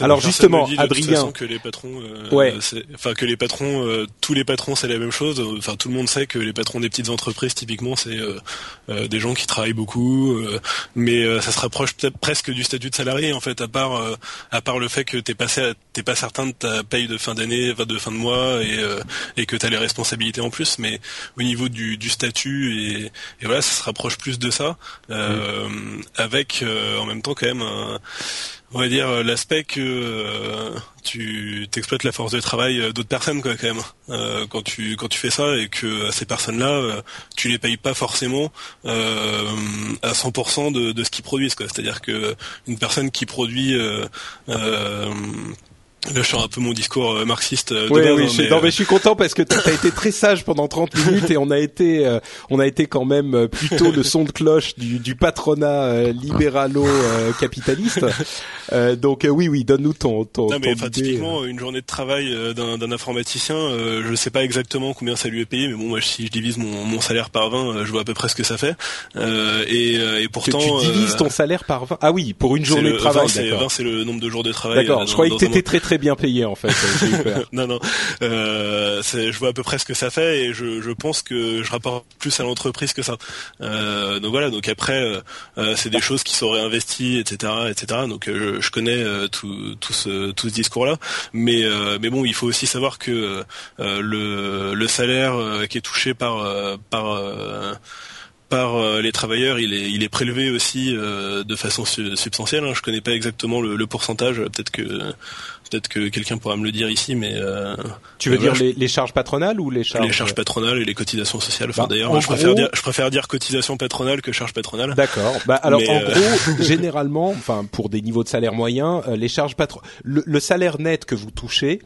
Alors justement, Adrien les patrons, euh, enfin que les patrons, euh, tous les patrons c'est la même chose. Enfin tout le monde sait que les patrons des petites entreprises typiquement c'est euh, des gens qui travaillent beaucoup, mais ça se rapproche peut-être presque du statut de salarié en fait, à part à part le fait que t'es passé, t'es pas certain de ta paye de fin d'année, de fin de mois et et que t'as les responsabilités en plus, mais au niveau du, du statut et, et voilà ça se rapproche plus de ça, avec en même temps quand même un on va dire l'aspect que euh, tu t'exploites la force de travail euh, d'autres personnes quoi quand même. Euh, quand tu quand tu fais ça et que ces personnes là tu les payes pas forcément à 100% de, de ce qu'ils produisent quoi. C'est-à-dire que une personne qui produit Là, je sors un peu mon discours euh, marxiste. Euh, oui, oui, hein, je, non, mais je suis content parce que tu as été très sage pendant 30 minutes et on a été, euh, on a été quand même plutôt le son de cloche du, du patronat libéralo-capitaliste. donc oui, oui, donne-nous ton, ton. Non, mais enfin, typiquement, une journée de travail d'un informaticien, je sais pas exactement combien ça lui est payé, mais bon, moi, si je divise mon, mon salaire par 20, je vois à peu près ce que ça fait. et, et pourtant, que tu divises ton salaire par 20 Ah oui, pour une journée de travail. 20, c'est le nombre de jours de travail. D'accord. Je croyais que t'étais très très bien payé en fait. non non, euh, je vois à peu près ce que ça fait et je, je pense que je rapporte plus à l'entreprise que ça. Euh, donc voilà, donc après euh, euh c'est des choses qui sont réinvesties, etc., etc. Donc euh, je, je, connais euh, tout, tout ce tout ce discours-là, mais mais bon, il faut aussi savoir que le le salaire qui est touché par par par les travailleurs, il est, il est prélevé aussi de façon substantielle. Hein. Je connais pas exactement le, pourcentage. Peut-être que peut-être que quelqu'un pourra me le dire ici, mais tu veux dire les, charges patronales ou les charges les charges patronales et les cotisations sociales. Enfin, bah, d'ailleurs, je préfère dire je préfère dire cotisation patronale que charges patronales. D'accord. Bah alors en gros, généralement, enfin pour des niveaux de salaire moyens, les charges patron le, salaire net que vous touchez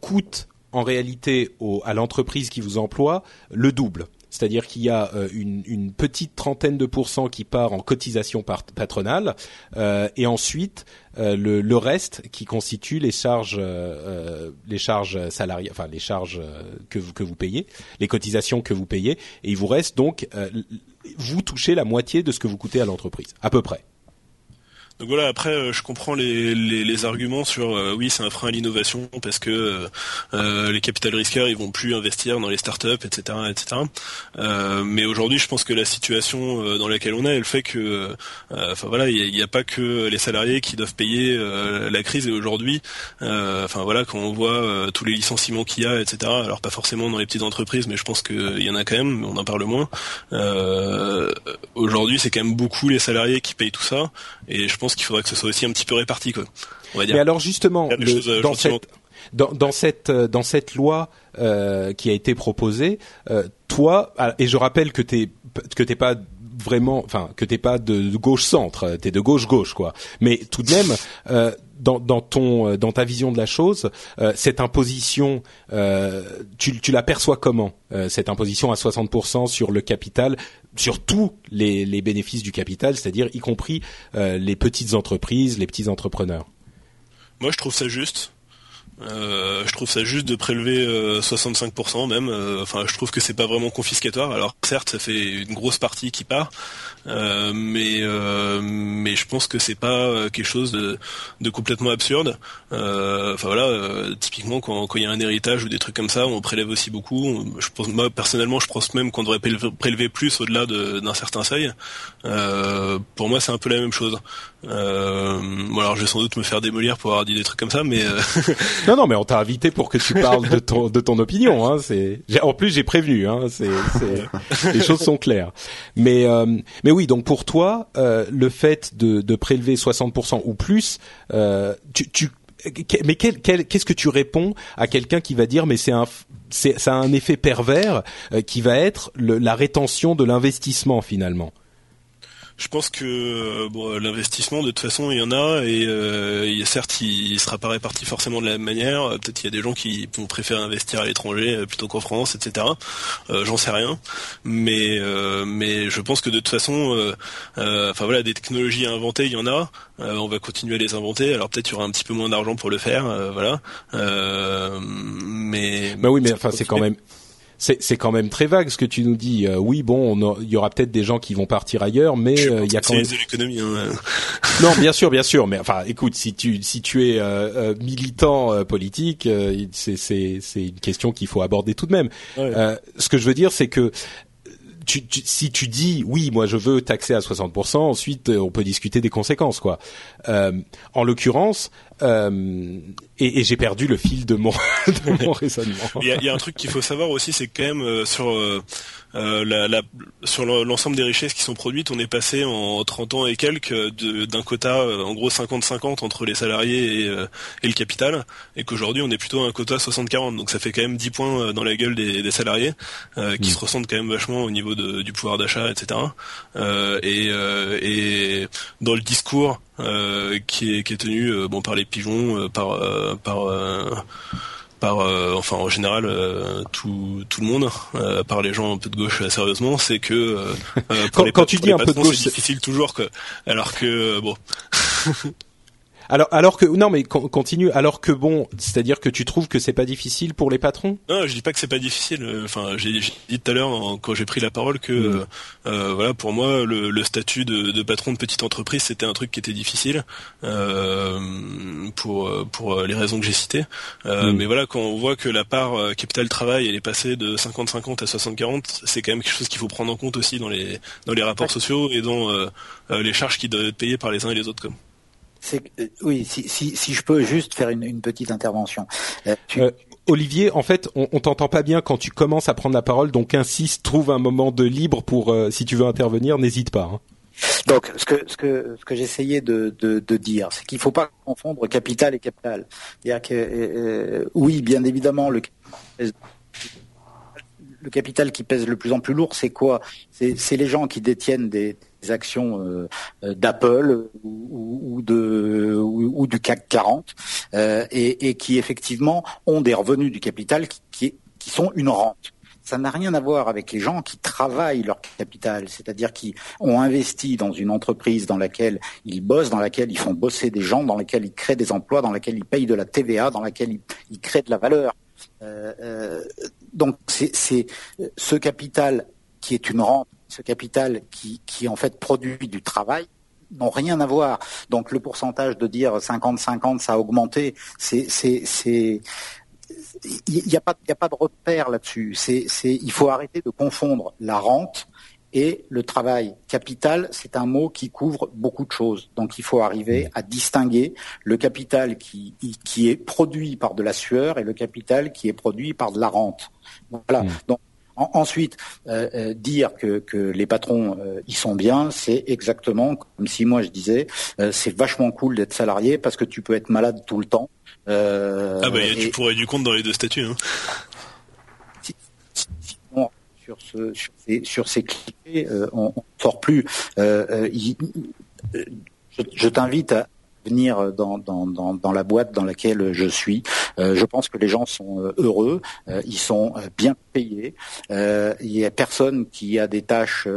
coûte en réalité à l'entreprise qui vous emploie le double. C'est-à-dire qu'il y a euh, une, petite trentaine de pourcents qui part en cotisation patronale euh, et ensuite euh, le, reste qui constitue les charges les charges salariales, enfin les charges que vous que vous payez, les cotisations que vous payez et il vous reste donc vous touchez la moitié de ce que vous coûtez à l'entreprise, à peu près. Donc voilà, après euh, je comprends les, les, arguments sur euh, oui c'est un frein à l'innovation parce que euh, les capital risqueurs ils vont plus investir dans les startups, etc. etc. mais aujourd'hui je pense que la situation dans laquelle on est, elle fait que enfin voilà, il n'y a, pas que les salariés qui doivent payer la crise et aujourd'hui, enfin voilà, quand on voit tous les licenciements qu'il y a, etc. Alors pas forcément dans les petites entreprises, mais je pense qu'il y en a quand même, mais on en parle moins. aujourd'hui c'est quand même beaucoup les salariés qui payent tout ça et je pense qu'il faudrait que ce soit aussi un petit peu réparti, quoi. On va dire. Mais alors justement, euh, dans, cette, dans, cette euh, dans cette loi euh, qui a été proposée, toi ah, et je rappelle que t'es que t'es pas vraiment, enfin que t'es pas de, gauche centre, t'es de gauche gauche quoi. Mais tout de même, dans, dans, ton dans ta vision de la chose, cette imposition, tu, tu l'aperçois comment cette imposition à 60% sur le capital sur tous les, les bénéfices du capital, c'est-à-dire y compris euh, les petites entreprises, les petits entrepreneurs? Moi, je trouve ça juste. Euh, je trouve ça juste de prélever 65% euh, même. Euh, enfin, je trouve que c'est pas vraiment confiscatoire. Alors certes, ça fait une grosse partie qui part, mais mais je pense que c'est pas quelque chose de, de complètement absurde. Enfin voilà, typiquement quand il y a un héritage ou des trucs comme ça, on prélève aussi beaucoup. Je pense moi personnellement, je pense même qu'on devrait prélever plus au-delà d'un certain seuil. pour moi, c'est un peu la même chose. Euh, bon alors je vais sans doute me faire démolir pour avoir dit des trucs comme ça, mais euh... non non mais on t'a invité pour que tu parles de ton de ton opinion. Hein, c'est en plus j'ai prévenu. Hein, c'est les choses sont claires. Mais euh, mais oui donc pour toi euh, le fait de, de prélever 60% ou plus, euh, tu, tu mais qu'est-ce que tu réponds à quelqu'un qui va dire mais c'est un c'est ça a un effet pervers qui va être le, la rétention de l'investissement finalement? Je pense que euh, bon, l'investissement de toute façon il y en a et euh, certes il, il sera pas réparti forcément de la même manière. Peut-être qu'il y a des gens qui vont préférer investir à l'étranger euh, plutôt qu'en France, etc. Euh, J'en sais rien, mais euh, mais je pense que de toute façon, enfin voilà, des technologies à inventer il y en a. on va continuer à les inventer. Alors peut-être il y aura un petit peu moins d'argent pour le faire, voilà. mais bah oui, mais enfin c'est quand même c'est quand même très vague ce que tu nous dis. Euh, oui, bon, il y aura peut-être des gens qui vont partir ailleurs, mais euh, il y a quand même. l'économie. Hein. non, bien sûr, bien sûr, mais enfin, écoute, si tu si tu es euh, militant politique, c'est c'est c'est une question qu'il faut aborder tout de même. ce que je veux dire, c'est que tu, si tu dis oui, moi je veux taxer à 60%, ensuite on peut discuter des conséquences, quoi. Euh, en l'occurrence, euh, et, et j'ai perdu le fil de mon, de mon raisonnement. Il y, a, un truc qu'il faut savoir aussi, c'est que quand même euh, sur euh, euh, la, la, sur l'ensemble des richesses qui sont produites, on est passé en 30 ans et quelques d'un quota en gros 50-50 entre les salariés et, et le capital, et qu'aujourd'hui on est plutôt à un quota 60-40. Donc ça fait quand même 10 points dans la gueule des, des salariés, qui mm. se ressentent quand même vachement au niveau de, du pouvoir d'achat, etc. et, et dans le discours euh, qui est qui est tenu euh, bon par les pigeons, euh, par par par enfin en général tout tout le monde par les gens un peu de gauche sérieusement c'est que quand, quand tu dis un peu de gauche c'est difficile toujours que alors que bon Alors, alors que non, mais continue. Alors que bon, c'est-à-dire que tu trouves que c'est pas difficile pour les patrons? Non, je dis pas que c'est pas difficile. Enfin, j'ai dit tout à l'heure quand j'ai pris la parole que mm. euh, voilà, pour moi, le, le statut de, de, patron de petite entreprise, c'était un truc qui était difficile euh, pour pour les raisons que j'ai citées. Euh, mm. Mais voilà, quand on voit que la part euh, capital travail, elle est passée de 50-50 à 60-40, c'est quand même quelque chose qu'il faut prendre en compte aussi dans les dans les rapports sociaux et dans euh, les charges qui doivent être payées par les uns et les autres. Comme. Oui, si, si, si, je peux juste faire une, une petite intervention. Olivier, en fait, on, on t'entend pas bien quand tu commences à prendre la parole, donc insiste, trouve un moment de libre pour, si tu veux intervenir, n'hésite pas. Hein. Donc, ce que ce que ce que j'essayais de, de, de, dire, c'est qu'il ne faut pas confondre capital et capital. C'est-à-dire que euh, oui, bien évidemment, le le capital qui pèse le plus en plus lourd, c'est quoi? C'est les gens qui détiennent des, actions euh, d'Apple ou, de ou, du CAC 40 euh, et, qui effectivement ont des revenus du capital qui sont une rente ça n'a rien à voir avec les gens qui travaillent leur capital, c'est-à-dire qui ont investi dans une entreprise dans laquelle ils bossent, dans laquelle ils font bosser des gens, dans laquelle ils créent des emplois, dans laquelle ils payent de la TVA, dans laquelle ils, créent de la valeur. Euh, euh, donc c'est ce capital qui est une rente, ce capital qui, qui en fait produit du travail, n'ont rien à voir. Donc le pourcentage de dire 50-50, ça a augmenté, c'est il n'y a, pas, a pas de repère là-dessus. Il faut arrêter de confondre la rente et le travail. Capital, c'est un mot qui couvre beaucoup de choses. Donc il faut arriver à distinguer le capital qui, qui est produit par de la sueur et le capital qui est produit par de la rente. Voilà. Donc ensuite, euh, euh, dire que, que, les patrons euh, ils sont bien, c'est exactement comme si moi je disais c'est vachement cool d'être salarié parce que tu peux être malade tout le temps ah bah tu pourrais du compte dans les deux statuts. Hein. Sur, ce, sur, ces, sur ces clichés, euh, on, ne sort plus. Euh, je, je t'invite à, venir dans, la boîte dans laquelle je suis. Euh, je pense que les gens sont euh, heureux, euh, ils sont bien payés. il y a personne qui a des tâches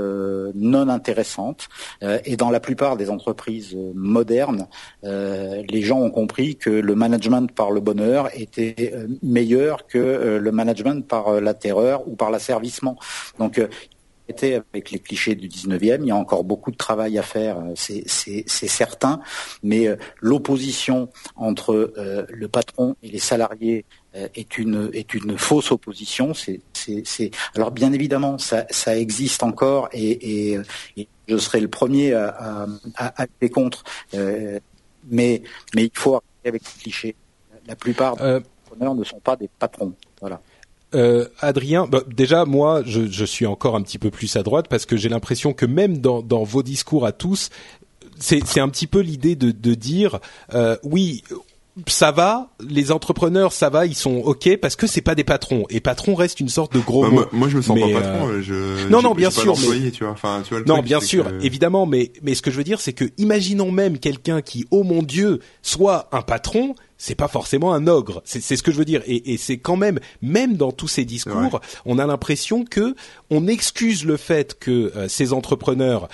non intéressantes. et dans la plupart des entreprises modernes, les gens ont compris que le management par le bonheur était meilleur que le management par la terreur ou par l'asservissement. Donc avec les clichés du 19e. Il y a encore beaucoup de travail à faire, euh, c'est certain, mais euh, l'opposition entre euh, le patron et les salariés est une est une fausse opposition. C'est alors bien évidemment ça, ça existe encore et, et, je serai le premier à, à, à aller contre, mais mais il faut arrêter avec les clichés. La plupart des entrepreneurs ne sont pas des patrons. Voilà. Euh, Adrien, bah, déjà moi, je, je, suis encore un petit peu plus à droite parce que j'ai l'impression que même dans, dans, vos discours à tous, c'est un petit peu l'idée de, de, dire euh, oui. Ça va, les entrepreneurs, ça va, ils sont ok parce que c'est pas des patrons et patron reste une sorte de gros bah, Moi, moi, je me sens pas patron. Euh, je, non, non, bien sûr, mais tu vois. Enfin, tu vois, non, bien sûr, évidemment, mais mais ce que je veux dire, c'est que imaginons même quelqu'un qui, oh mon Dieu, soit un patron, c'est pas forcément un ogre. C'est ce que je veux dire. Et, et c'est quand même, même dans tous ces discours, on a l'impression que on excuse le fait que euh, ces entrepreneurs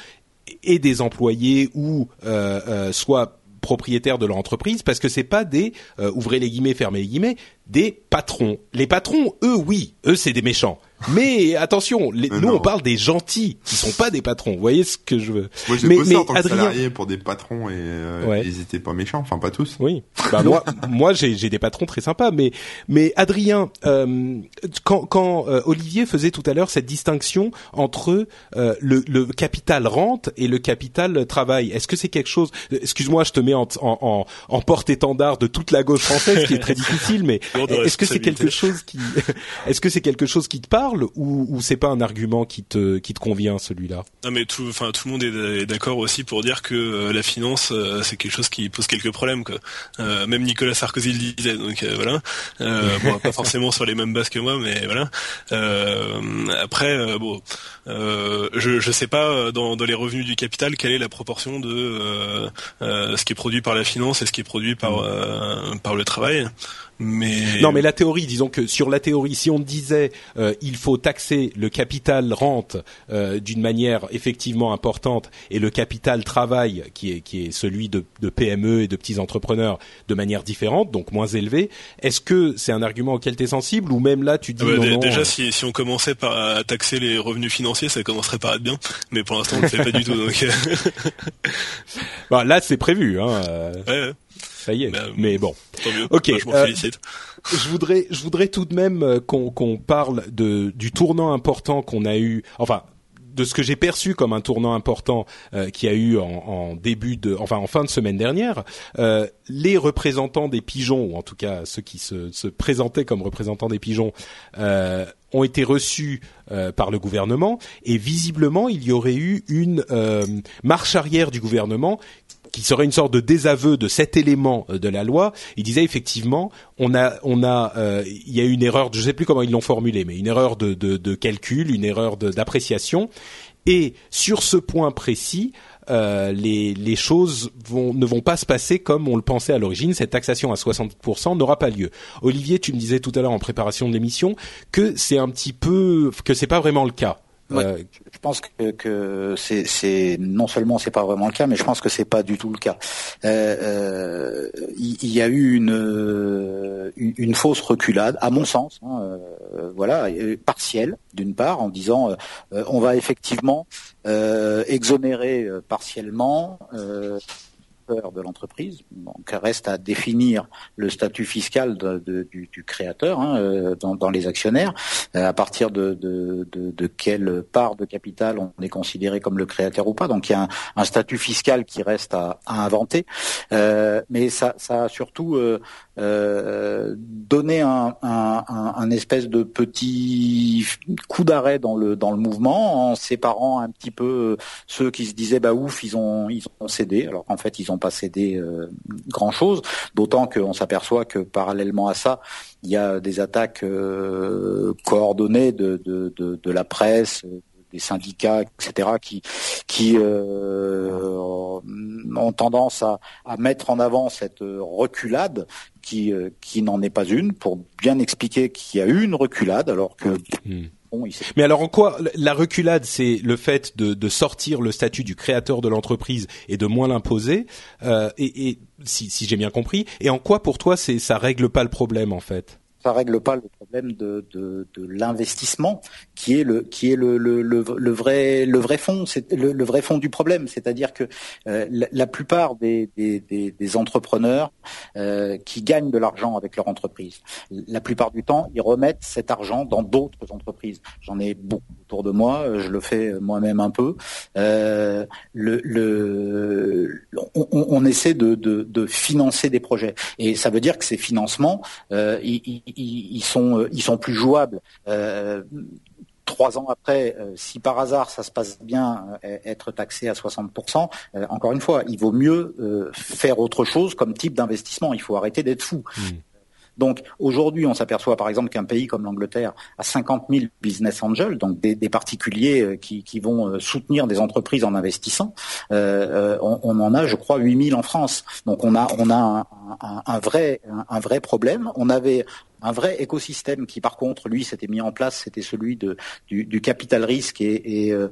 aient des employés ou euh, euh, soient propriétaires de leur entreprise parce que c'est pas des ouvrez les guillemets fermez les guillemets des patrons. Les patrons, eux oui, eux c'est des méchants. Mais attention, nous on parle des gentils qui sont pas des patrons. Vous voyez ce que je veux Moi j'ai bossé en tant que salarié pour des patrons et euh, ils étaient pas méchants, enfin pas tous. Oui. Bah moi, moi j'ai des patrons très sympas, mais mais Adrien, euh, quand, quand euh, Olivier faisait tout à l'heure cette distinction entre euh, le, le, capital rente et le capital travail, est-ce que c'est quelque chose Excuse-moi, je te mets en, en, en porte-étendard de toute la gauche française, qui est très difficile, mais est-ce que c'est quelque chose qui, est-ce que c'est quelque chose qui te parle ou, ou c'est pas un argument qui te qui te convient celui-là? Non mais tout enfin tout le monde est d'accord aussi pour dire que euh, la finance euh, c'est quelque chose qui pose quelques problèmes quoi. Euh, même Nicolas Sarkozy le disait donc voilà. bon pas forcément sur les mêmes bases que moi mais voilà. après bon je je sais pas dans dans les revenus du capital quelle est la proportion de ce qui est produit par la finance et ce qui est produit par par le travail. Mais non, mais la théorie, disons que sur la théorie, si on disait euh, il faut taxer le capital rente euh, d'une manière effectivement importante et le capital travail qui est qui est celui de, de PME et de petits entrepreneurs de manière différente, donc moins élevé, est-ce que c'est un argument auquel tu es sensible ou même là tu dis ah bah, non, Déjà, si, si on commençait par taxer les revenus financiers, ça commencerait par être bien, mais pour l'instant on ne le fait pas du tout. Donc... bah, là, c'est prévu. Hein. Ouais, ouais ça y est. Bah, mais bon. Ok. Bah, je euh, félicite. je voudrais, je voudrais tout de même euh, qu'on qu'on parle de du tournant important qu'on a eu. Enfin, de ce que j'ai perçu comme un tournant important euh, qui a eu en, en, début de, enfin en fin de semaine dernière, euh, les représentants des pigeons, ou en tout cas ceux qui se, se présentaient comme représentants des pigeons, euh, ont été reçus euh, par le gouvernement et visiblement il y aurait eu une euh, marche arrière du gouvernement qui serait une sorte de désaveu de cet élément euh, de la loi. Il disait effectivement, on a, on a, il y a une erreur, je ne sais plus comment ils l'ont formulé, mais une erreur de, de, de calcul, une erreur d'appréciation. Et sur ce point précis, euh, les, les, choses vont, ne vont pas se passer comme on le pensait à l'origine. Cette taxation à 60% n'aura pas lieu. Olivier, tu me disais tout à l'heure en préparation de l'émission que c'est un petit peu, que c'est pas vraiment le cas. Euh, je pense que, que c'est non seulement c'est pas vraiment le cas, mais je pense que c'est pas du tout le cas. Euh, euh il, y a eu une une, fausse reculade, à mon sens, hein, voilà, partielle d'une part, en disant on va effectivement exonérer partiellement de l'entreprise. Donc reste à définir le statut fiscal du, créateur hein, euh, dans, les actionnaires, euh, à partir de, de, quelle part de capital on est considéré comme le créateur ou pas. Donc il y a un, statut fiscal qui reste à, inventer, euh, mais ça, ça a surtout donné un, un, espèce de petit coup d'arrêt dans le dans le mouvement en séparant un petit peu ceux qui se disaient bah ouf ils ont ils ont cédé alors qu'en fait ils ont pas cédé euh, grand-chose, d'autant qu'on s'aperçoit que parallèlement à ça, il y a des attaques euh, coordonnées de, de, la presse, des syndicats, etc., qui, qui euh, ont tendance à, mettre en avant cette reculade qui, qui n'en est pas une, pour bien expliquer qu'il y a eu une reculade, alors que hmm. Mais alors en quoi la reculade, c'est le fait de, sortir le statut du créateur de l'entreprise et de moins l'imposer, euh, et, si, si j'ai bien compris, et en quoi pour toi c'est ça règle pas le problème en fait? Ça règle pas le problème de, de, l'investissement qui est le qui est le, le, le, vrai le vrai fond c'est le, vrai fond du problème. C'est-à-dire que euh, la, plupart des, des, entrepreneurs euh, qui gagnent de l'argent avec leur entreprise la plupart du temps ils remettent cet argent dans d'autres entreprises. J'en ai beaucoup autour de moi je le fais moi-même un peu. Euh, le, le on, essaie de, de, financer des projets. Et ça veut dire que ces financements euh, ils, ils, sont euh, ils sont plus jouables. Euh, trois ans après, euh, si par hasard ça se passe bien, être taxé à 60%, encore une fois, il vaut mieux faire autre chose comme type d'investissement. Il faut arrêter d'être fou. Mmh. Donc aujourd'hui, on s'aperçoit par exemple qu'un pays comme l'Angleterre a 50 000 business angels, donc des, particuliers qui, vont soutenir des entreprises en investissant. on, en a, je crois, 8 000 en France. Donc on a on a un, vrai un, vrai problème. On avait un vrai écosystème qui, par contre, lui, s'était mis en place, c'était celui du, capital risque et, euh,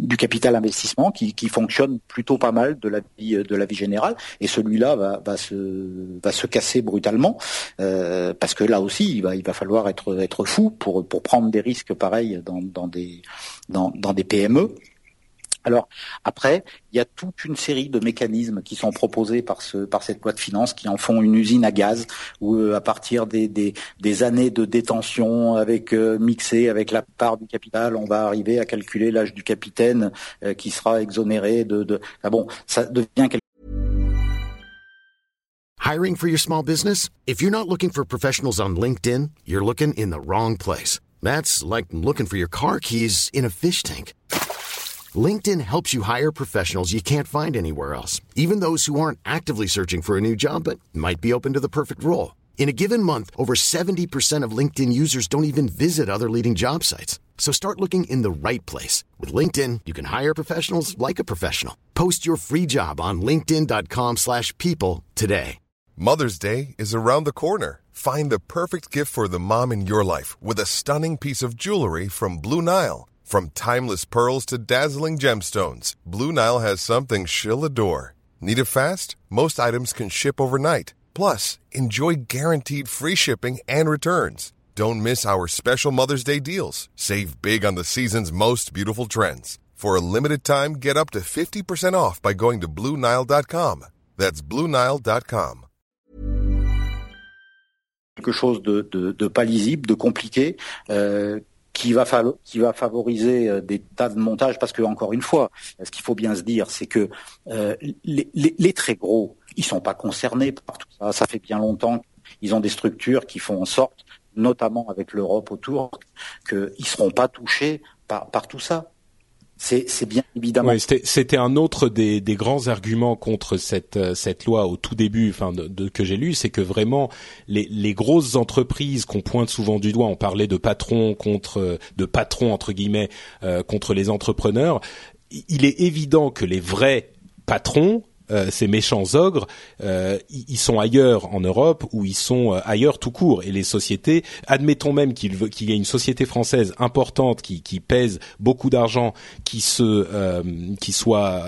du capital investissement qui, qui, fonctionne plutôt pas mal de la vie, de la vie générale. Et celui-là va, se, casser brutalement euh, parce que là aussi, il va, falloir être, être fou pour, prendre des risques pareils dans des PME. Alors après, il y a toute une série de mécanismes qui sont proposés par ce par cette loi de finances qui en font une usine à gaz où euh, à partir des, des, des, années de détention avec euh, mixé avec la part du capital, on va arriver à calculer l'âge du capitaine euh, qui sera exonéré de, de ah bon, ça devient quelque Hiring for your small business? If you're not looking for professionals on LinkedIn, you're looking in the wrong place. That's like looking for your car keys in a fish tank. LinkedIn helps you hire professionals you can't find anywhere else, even those who aren't actively searching for a new job but might be open to the perfect role. In a given month, over 70% of LinkedIn users don't even visit other leading job sites. So start looking in the right place. With LinkedIn, you can hire professionals like a professional. Post your free job on linkedin.com slash people today. Mother's Day is around the corner. Find the perfect gift for the mom in your life with a stunning piece of jewelry from Blue Nile. From timeless pearls to dazzling gemstones, Blue Nile has something she'll adore. Need it fast? Most items can ship overnight. Plus, enjoy guaranteed free shipping and returns. Don't miss our special Mother's Day deals. Save big on the season's most beautiful trends. For a limited time, get up to 50% off by going to BlueNile.com. That's BlueNile.com. Quelque chose de, de, de pas lisible, de compliqué, euh, qui va qui va favoriser des tas de montages parce que encore une fois, ce qu'il faut bien se dire, c'est que les, les, les, très gros, ils sont pas concernés par tout ça. Ça fait bien longtemps qu'ils ont des structures qui font en sorte, notamment avec l'Europe autour, qu'ils seront pas touchés par, par tout ça. C'est bien évidemment. c'était un autre des, des, grands arguments contre cette euh, cette loi au tout début, enfin de, que j'ai lu, c'est que vraiment les, les grosses entreprises qu'on pointe souvent du doigt, on parlait de patrons contre de patrons entre guillemets euh, contre les entrepreneurs. Il est évident que les vrais patrons euh, ces méchants ogres, euh, ils sont ailleurs en Europe ou ils sont euh, ailleurs tout court. Et les sociétés, admettons même qu'il qu'il y ait une société française importante qui, qui pèse beaucoup d'argent, qui se qui soit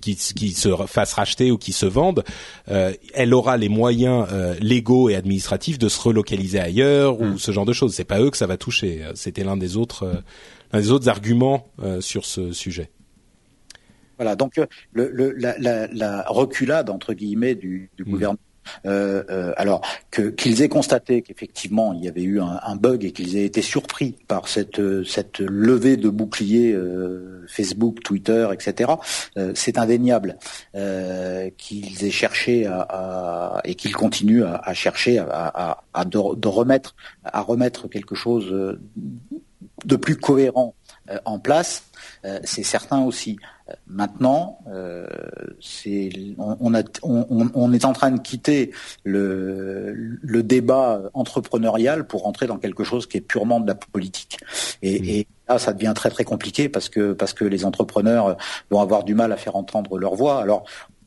qui, qui, se fasse racheter ou qui se vende, elle aura les moyens légaux et administratifs de se relocaliser ailleurs ou hmm. ce genre de choses. C'est pas eux que ça va toucher. C'était l'un des autres l'un des autres arguments sur ce sujet. Voilà, donc euh, le, la, la, la, reculade entre guillemets du, du mmh. gouvernement. Euh, euh, alors qu'ils aient constaté qu'effectivement il y avait eu un, un bug et qu'ils aient été surpris par cette cette levée de boucliers euh, Facebook, Twitter, etc. Euh, c'est indéniable qu'ils aient cherché à, à et qu'ils continuent à, à chercher à, à, à de, de, remettre à remettre quelque chose de plus cohérent en place. c'est certain aussi. Maintenant, euh, on, a, on, on, est en train de quitter le, le, débat entrepreneurial pour rentrer dans quelque chose qui est purement de la politique. Et, et, là, ça devient très très compliqué parce que parce que les entrepreneurs vont avoir du mal à faire entendre leur voix. Alors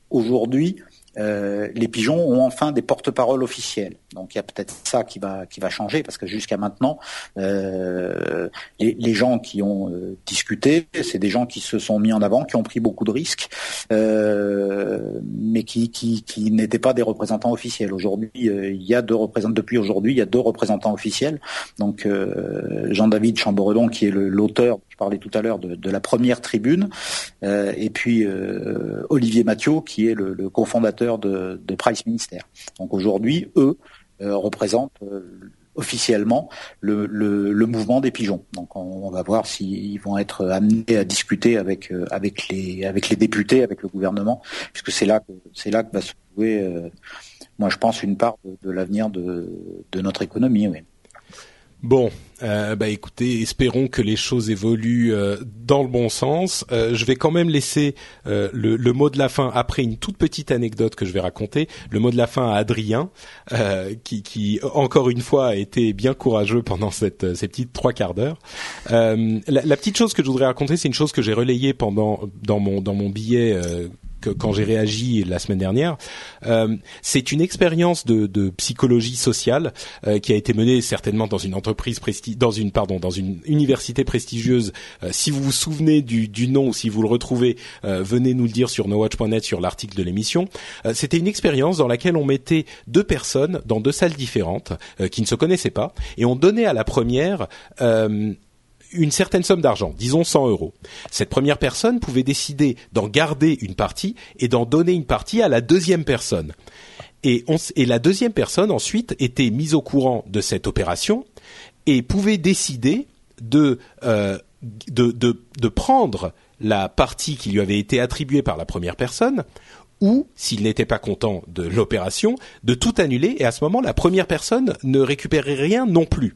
aujourd'hui, euh, les pigeons ont enfin des porte-paroles officiels. Donc il y a peut-être ça qui va qui va changer parce que jusqu'à maintenant, euh, les, gens qui ont euh, discuté, c'est des gens qui se sont mis en avant, qui ont pris beaucoup de risques, mais qui qui, n'étaient pas des représentants officiels. Aujourd'hui, il y a deux représentants. Depuis aujourd'hui, il y a deux représentants officiels. Donc Jean-David Chamboredon, qui est l'auteur, je parlais tout à l'heure de, la première tribune, et puis Olivier Mathieu, qui est le cofondateur de, Price Minister. Donc aujourd'hui, eux euh, représentent euh, officiellement le, mouvement des pigeons. Donc on, va voir s'ils vont être amenés à discuter avec euh, avec les avec les députés, avec le gouvernement, puisque c'est là que là que va se jouer, moi je pense, une part de, l'avenir de, notre économie. Bon, euh, bah écoutez, espérons que les choses évoluent euh, dans le bon sens. Euh, je vais quand même laisser le, le, mot de la fin après une toute petite anecdote que je vais raconter. Le mot de la fin à Adrien, qui, qui, encore une fois a été bien courageux pendant cette, ces petites trois quarts d'heure. La, la, petite chose que je voudrais raconter, c'est une chose que j'ai relayée pendant dans mon dans mon billet quand j'ai réagi la semaine dernière. Euh, c'est une expérience de, de, psychologie sociale euh, qui a été menée certainement dans une entreprise presti dans une pardon dans une université prestigieuse. Euh, si vous vous souvenez du, du, nom ou si vous le retrouvez, euh, venez nous le dire sur nowatch.net sur l'article de l'émission. Euh, c'était une expérience dans laquelle on mettait deux personnes dans deux salles différentes qui ne se connaissaient pas et on donnait à la première une certaine somme d'argent, disons 100 euros. Cette première personne pouvait décider d'en garder une partie et d'en donner une partie à la deuxième personne. Et, la deuxième personne ensuite était mise au courant de cette opération et pouvait décider de, euh, de, de prendre la partie qui lui avait été attribuée par la première personne ou, s'il n'était pas content de l'opération, de tout annuler et à ce moment, la première personne ne récupérait rien non plus.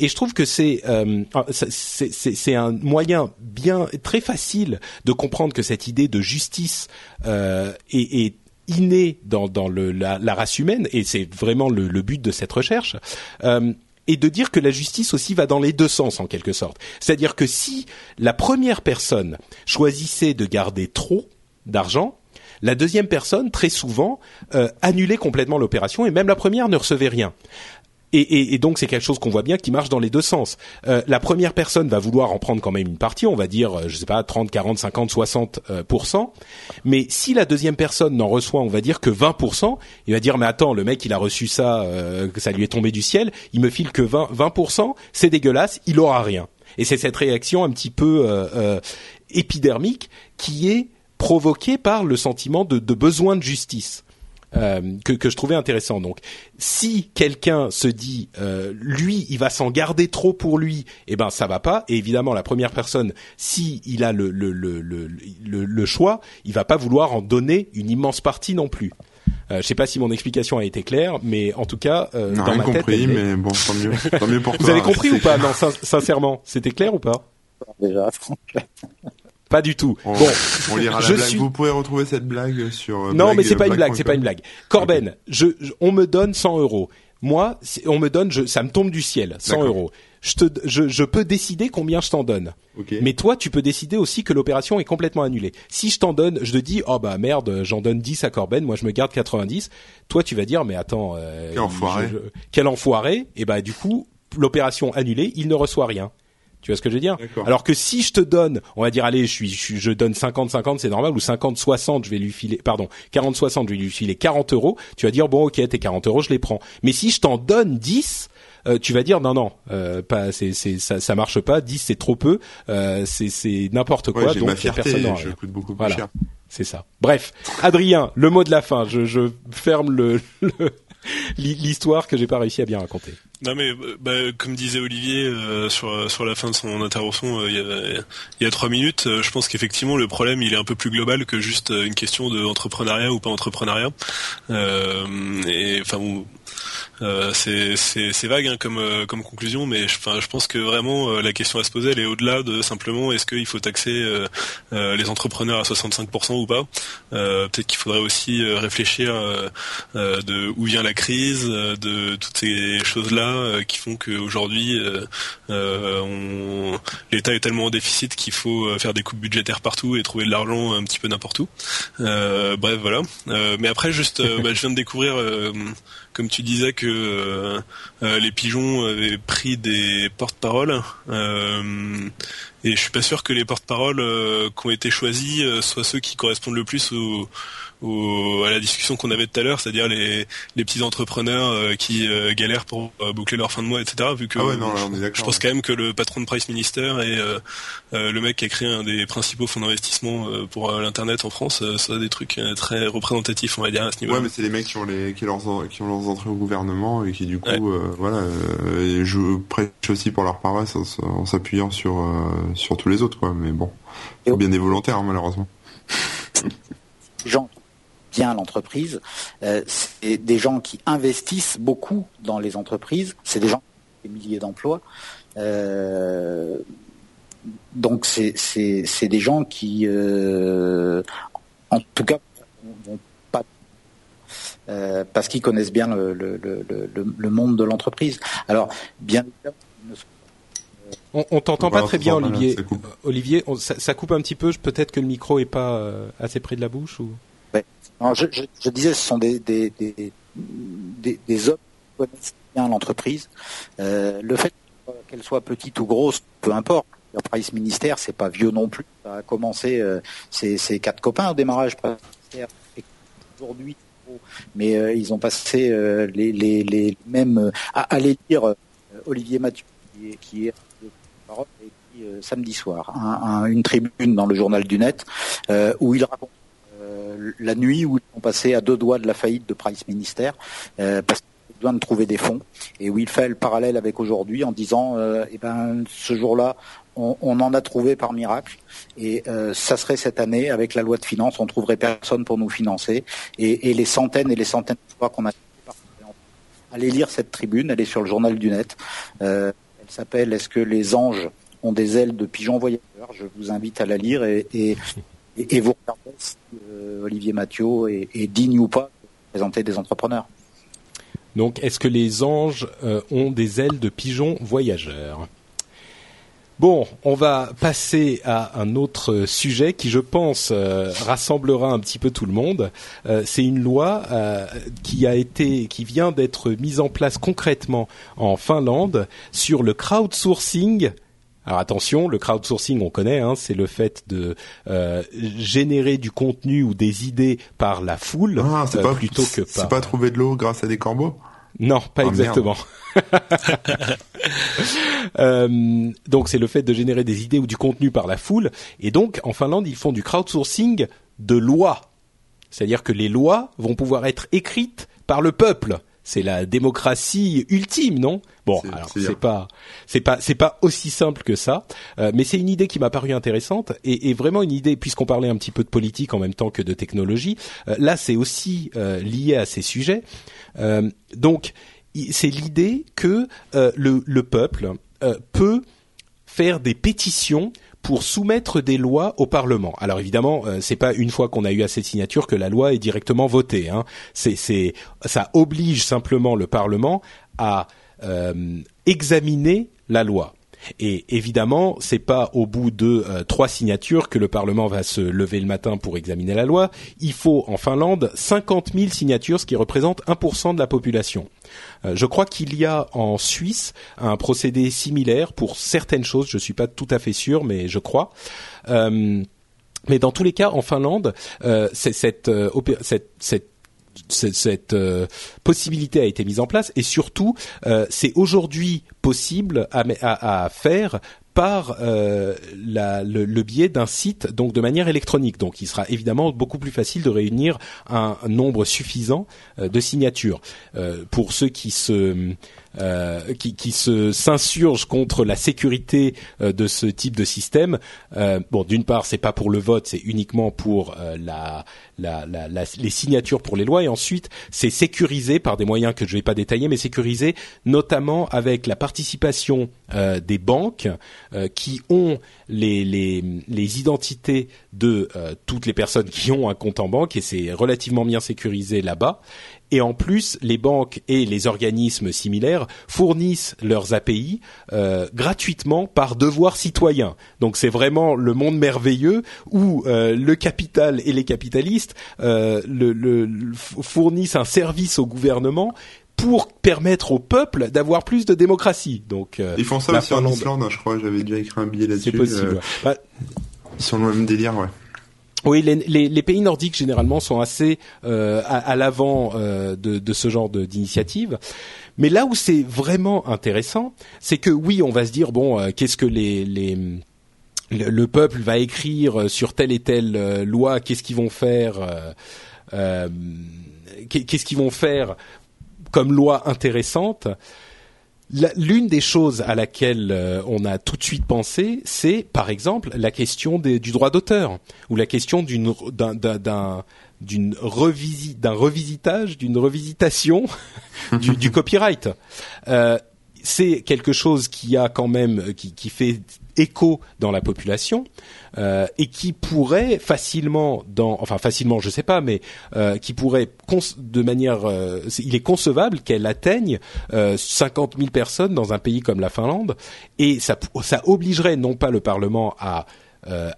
Et je trouve que c'est euh, c'est un moyen bien très facile de comprendre que cette idée de justice euh, est, est innée dans, dans le, la, la, race humaine et c'est vraiment le, le, but de cette recherche. Euh, et de dire que la justice aussi va dans les deux sens en quelque sorte. C'est-à-dire que si la première personne choisissait de garder trop d'argent, la deuxième personne, très souvent, euh, annulait complètement l'opération et même la première ne recevait rien. Et, donc c'est quelque chose qu'on voit bien qui marche dans les deux sens. Euh, la première personne va vouloir en prendre quand même une partie, on va dire, euh, je sais pas, 30, 40, 50, 60% Mais si la deuxième personne n'en reçoit, on va dire que 20% il va dire mais attends, le mec il a reçu ça, que ça lui est tombé du ciel, il me file que 20, 20 c'est dégueulasse, il aura rien. Et c'est cette réaction un petit peu épidermique qui est provoqué par le sentiment de, besoin de justice. euh, que, que je trouvais intéressant. Donc, si quelqu'un se dit, euh, lui, il va s'en garder trop pour lui, eh ben ça va pas. Et évidemment, la première personne, si il a le le, le, le, le, choix, il va pas vouloir en donner une immense partie non plus. Euh, je sais pas si mon explication a été claire, mais en tout cas, euh, dans ma compris, tête, mais bon, tant mieux, tant mieux pour Vous avez compris ou pas? Non, sincèrement, c'était clair ou pas? Déjà, pas du tout. bon, on lira la blague. Vous pouvez retrouver cette blague sur. Euh, non, mais c'est pas une blague, c'est pas une blague. Corben, je, on me donne 100 euros. Moi, on me donne, je, ça me tombe du ciel, 100 euros. Je, te, je, je peux décider combien je t'en donne. Mais toi, tu peux décider aussi que l'opération est complètement annulée. Si je t'en donne, je te dis, oh bah merde, j'en donne 10 à Corben, moi je me garde 90. Toi, tu vas dire, mais attends, euh, quel enfoiré. quel enfoiré. Et bah du coup, l'opération annulée, il ne reçoit rien. Tu vois ce que je veux dire Alors que si je te donne, on va dire allez, je suis je, donne 50 50, c'est normal ou 50 60, je vais lui filer pardon, 40 60, je vais lui filer 40 euros, tu vas dire bon OK, tes 40 euros, je les prends. Mais si je t'en donne 10, euh, tu vas dire non non euh, pas c'est c'est ça ça marche pas 10 c'est trop peu euh, c'est c'est n'importe quoi donc ma fierté, personne je coûte beaucoup plus cher c'est ça bref Adrien le mot de la fin je je ferme le, le l'histoire que j'ai pas réussi à bien raconter. Non mais bah, comme disait Olivier euh, sur sur la fin de son intervention euh, il, y a, trois minutes, euh, je pense qu'effectivement le problème il est un peu plus global que juste une question de entrepreneuriat ou pas entrepreneuriat. et enfin euh, c'est vague hein, comme euh, comme conclusion, mais je, je pense que vraiment euh, la question à se poser, elle est au-delà de simplement est-ce qu'il faut taxer les entrepreneurs à 65% ou pas? Peut-être qu'il faudrait aussi réfléchir de où vient la crise, de toutes ces choses-là qui font qu'aujourd'hui l'État est tellement en déficit qu'il faut faire des coupes budgétaires partout et trouver de l'argent un petit peu n'importe où. bref, voilà. mais après, juste, bah, je viens de découvrir comme tu disais que euh, euh, les pigeons avaient pris des porte-paroles euh, et je suis pas sûr que les porte-paroles qui ont été choisis soient ceux qui correspondent le plus aux à la discussion qu'on avait tout à l'heure, c'est-à-dire les, les petits entrepreneurs euh, qui euh, galèrent pour euh, boucler leur fin de mois, etc. Vu que ah je pense quand même que le patron de Price Minister et le mec qui a créé un des principaux fonds d'investissement pour l'internet en France, ça a des trucs très représentatifs, on va dire à ce niveau. Ouais, mais c'est les mecs qui ont les qui, leurs, qui ont leurs entrées au gouvernement et qui du coup, voilà, je prêche aussi pour leur paroisse en, s'appuyant sur sur tous les autres, quoi. Mais bon, faut bien des volontaires, hein, malheureusement. Jean bien l'entreprise. Euh, c'est des gens qui investissent beaucoup dans les entreprises. C'est des gens qui ont des milliers d'emplois. Euh, donc c'est des gens qui, euh, en tout cas, vont pas parce qu'ils connaissent bien le, le, le, le monde de l'entreprise. Alors bien on, on t'entend pas très bien, Olivier. Olivier, ça, coupe un petit peu. Peut-être que le micro est pas assez près de la bouche ou je, disais, ce sont des, des, des, hommes qui connaissent bien l'entreprise. Euh, le fait qu'elle soit petite ou grosse, peu importe. Le Price Ministère, c'est pas vieux non plus. Ça a commencé, euh, quatre copains au démarrage. Aujourd'hui, mais euh, ils ont passé les, les, les mêmes. à aller lire Olivier Mathieu, qui est, qui est samedi soir, une tribune dans le journal du net où il raconte la nuit où ils sont passés à deux doigts de la faillite de Price Minister euh, parce qu'ils besoin de trouver des fonds et où il fait le parallèle avec aujourd'hui en disant euh, eh ben ce jour-là on, en a trouvé par miracle et euh, ça serait cette année avec la loi de finances on trouverait personne pour nous financer et, les centaines et les centaines de fois qu'on a allez lire cette tribune elle est sur le journal du net elle s'appelle Est-ce que les anges ont des ailes de pigeons voyageurs? Je vous invite à la lire et et, vous euh, Olivier Mathieu est, digne ou pas de présenter des entrepreneurs. Donc, est-ce que les anges euh, ont des ailes de pigeons voyageurs? Bon, on va passer à un autre sujet qui, je pense, euh, rassemblera un petit peu tout le monde. c'est une loi qui a été, qui vient d'être mise en place concrètement en Finlande sur le crowdsourcing alors attention, le crowdsourcing, on connaît, hein, c'est le fait de euh, générer du contenu ou des idées par la foule ah, euh, plutôt que par. C'est pas trouver de l'eau grâce à des corbeaux? Non, pas oh, exactement. euh, donc c'est le fait de générer des idées ou du contenu par la foule. Et donc en Finlande, ils font du crowdsourcing de lois C'est-à-dire que les lois vont pouvoir être écrites par le peuple. C'est la démocratie ultime, non? Bon, alors c'est pas c'est pas c'est pas aussi simple que ça, euh, mais c'est une idée qui m'a paru intéressante et, et vraiment une idée puisqu'on parlait un petit peu de politique en même temps que de technologie. Euh, là, c'est aussi euh, lié à ces sujets. donc, c'est l'idée que le, le, peuple peut faire des pétitions pour soumettre des lois au Parlement. Alors évidemment, euh, c'est pas une fois qu'on a eu assez de signatures que la loi est directement votée. Hein. Ça oblige simplement le Parlement à euh, examiner la loi. Et évidemment, c'est pas au bout de euh, trois signatures que le Parlement va se lever le matin pour examiner la loi. Il faut en Finlande 50 000 signatures, ce qui représente 1% de la population. Euh, je crois qu'il y a en Suisse un procédé similaire pour certaines choses. Je suis pas tout à fait sûr, mais je crois. Euh, mais dans tous les cas, en Finlande, cette, cette, cette cette, euh, possibilité a été mise en place et surtout euh, c'est aujourd'hui possible à, à, à, faire par euh, la, le, le, biais d'un site, donc de manière électronique. Donc, il sera évidemment beaucoup plus facile de réunir un, nombre suffisant euh, de signatures. Euh, pour ceux qui se euh, qui, qui, se s'insurgent contre la sécurité de ce type de système. bon, d'une part, c'est pas pour le vote, c'est uniquement pour la, la, la, les signatures pour les lois, et ensuite, c'est sécurisé par des moyens que je vais pas détailler, mais sécurisé notamment avec la participation des banques euh, qui ont les, les, les identités de euh, toutes les personnes qui ont un compte en banque et c'est relativement bien sécurisé là-bas. Et en plus, les banques et les organismes similaires fournissent leurs API euh, gratuitement par devoir citoyen. Donc c'est vraiment le monde merveilleux où le capital et les capitalistes le, le, fournissent un service au gouvernement pour permettre au peuple d'avoir plus de démocratie. Donc euh, ils font ça aussi en Islande, hein, je crois. J'avais déjà écrit un billet là-dessus. C'est possible. Euh, bah, ils sont le même délire, ouais. Oui, les, les, les, pays nordiques généralement sont assez euh, à, à l'avant euh, de, de, ce genre d'initiative. Mais là où c'est vraiment intéressant, c'est que oui, on va se dire bon, euh, qu'est-ce que les, les le, peuple va écrire sur telle et telle loi, qu'est-ce qu'ils vont faire, qu'est-ce qu'ils vont faire comme loi intéressante. L'une des choses à laquelle euh, on a tout de suite pensé, c'est par exemple la question du droit d'auteur ou la question d'une d'un d'une revisite d'un revisitage d'une revisitation du, du, copyright. Euh, c'est quelque chose qui a quand même qui, qui fait écho dans la population euh, et qui pourrait facilement, dans, enfin facilement, je sais pas, mais euh, qui pourrait de manière, euh, il est concevable qu'elle atteigne 50 000 personnes dans un pays comme la Finlande et ça, ça obligerait non pas le Parlement à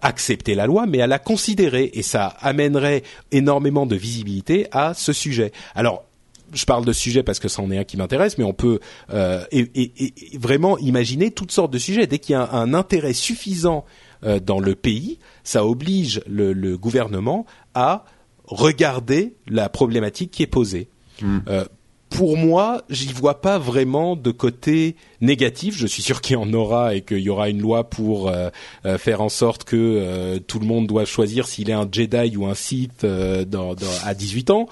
accepter la loi, mais à la considérer et ça amènerait énormément de visibilité à ce sujet. Alors je parle de sujet parce que c'en est un qui m'intéresse, mais on peut euh, et, et, vraiment imaginer toutes sortes de sujets. Dès qu'il y a un, intérêt suffisant euh, dans le pays, ça oblige le, le, gouvernement à regarder la problématique qui est posée. Hmm. Euh, pour moi, j'y vois pas vraiment de côté négatif. Je suis sûr qu'il y en aura et qu'il y aura une loi pour euh, euh, faire en sorte que euh, tout le monde doit choisir s'il est un Jedi ou un Sith dans, dans, à 18 ans.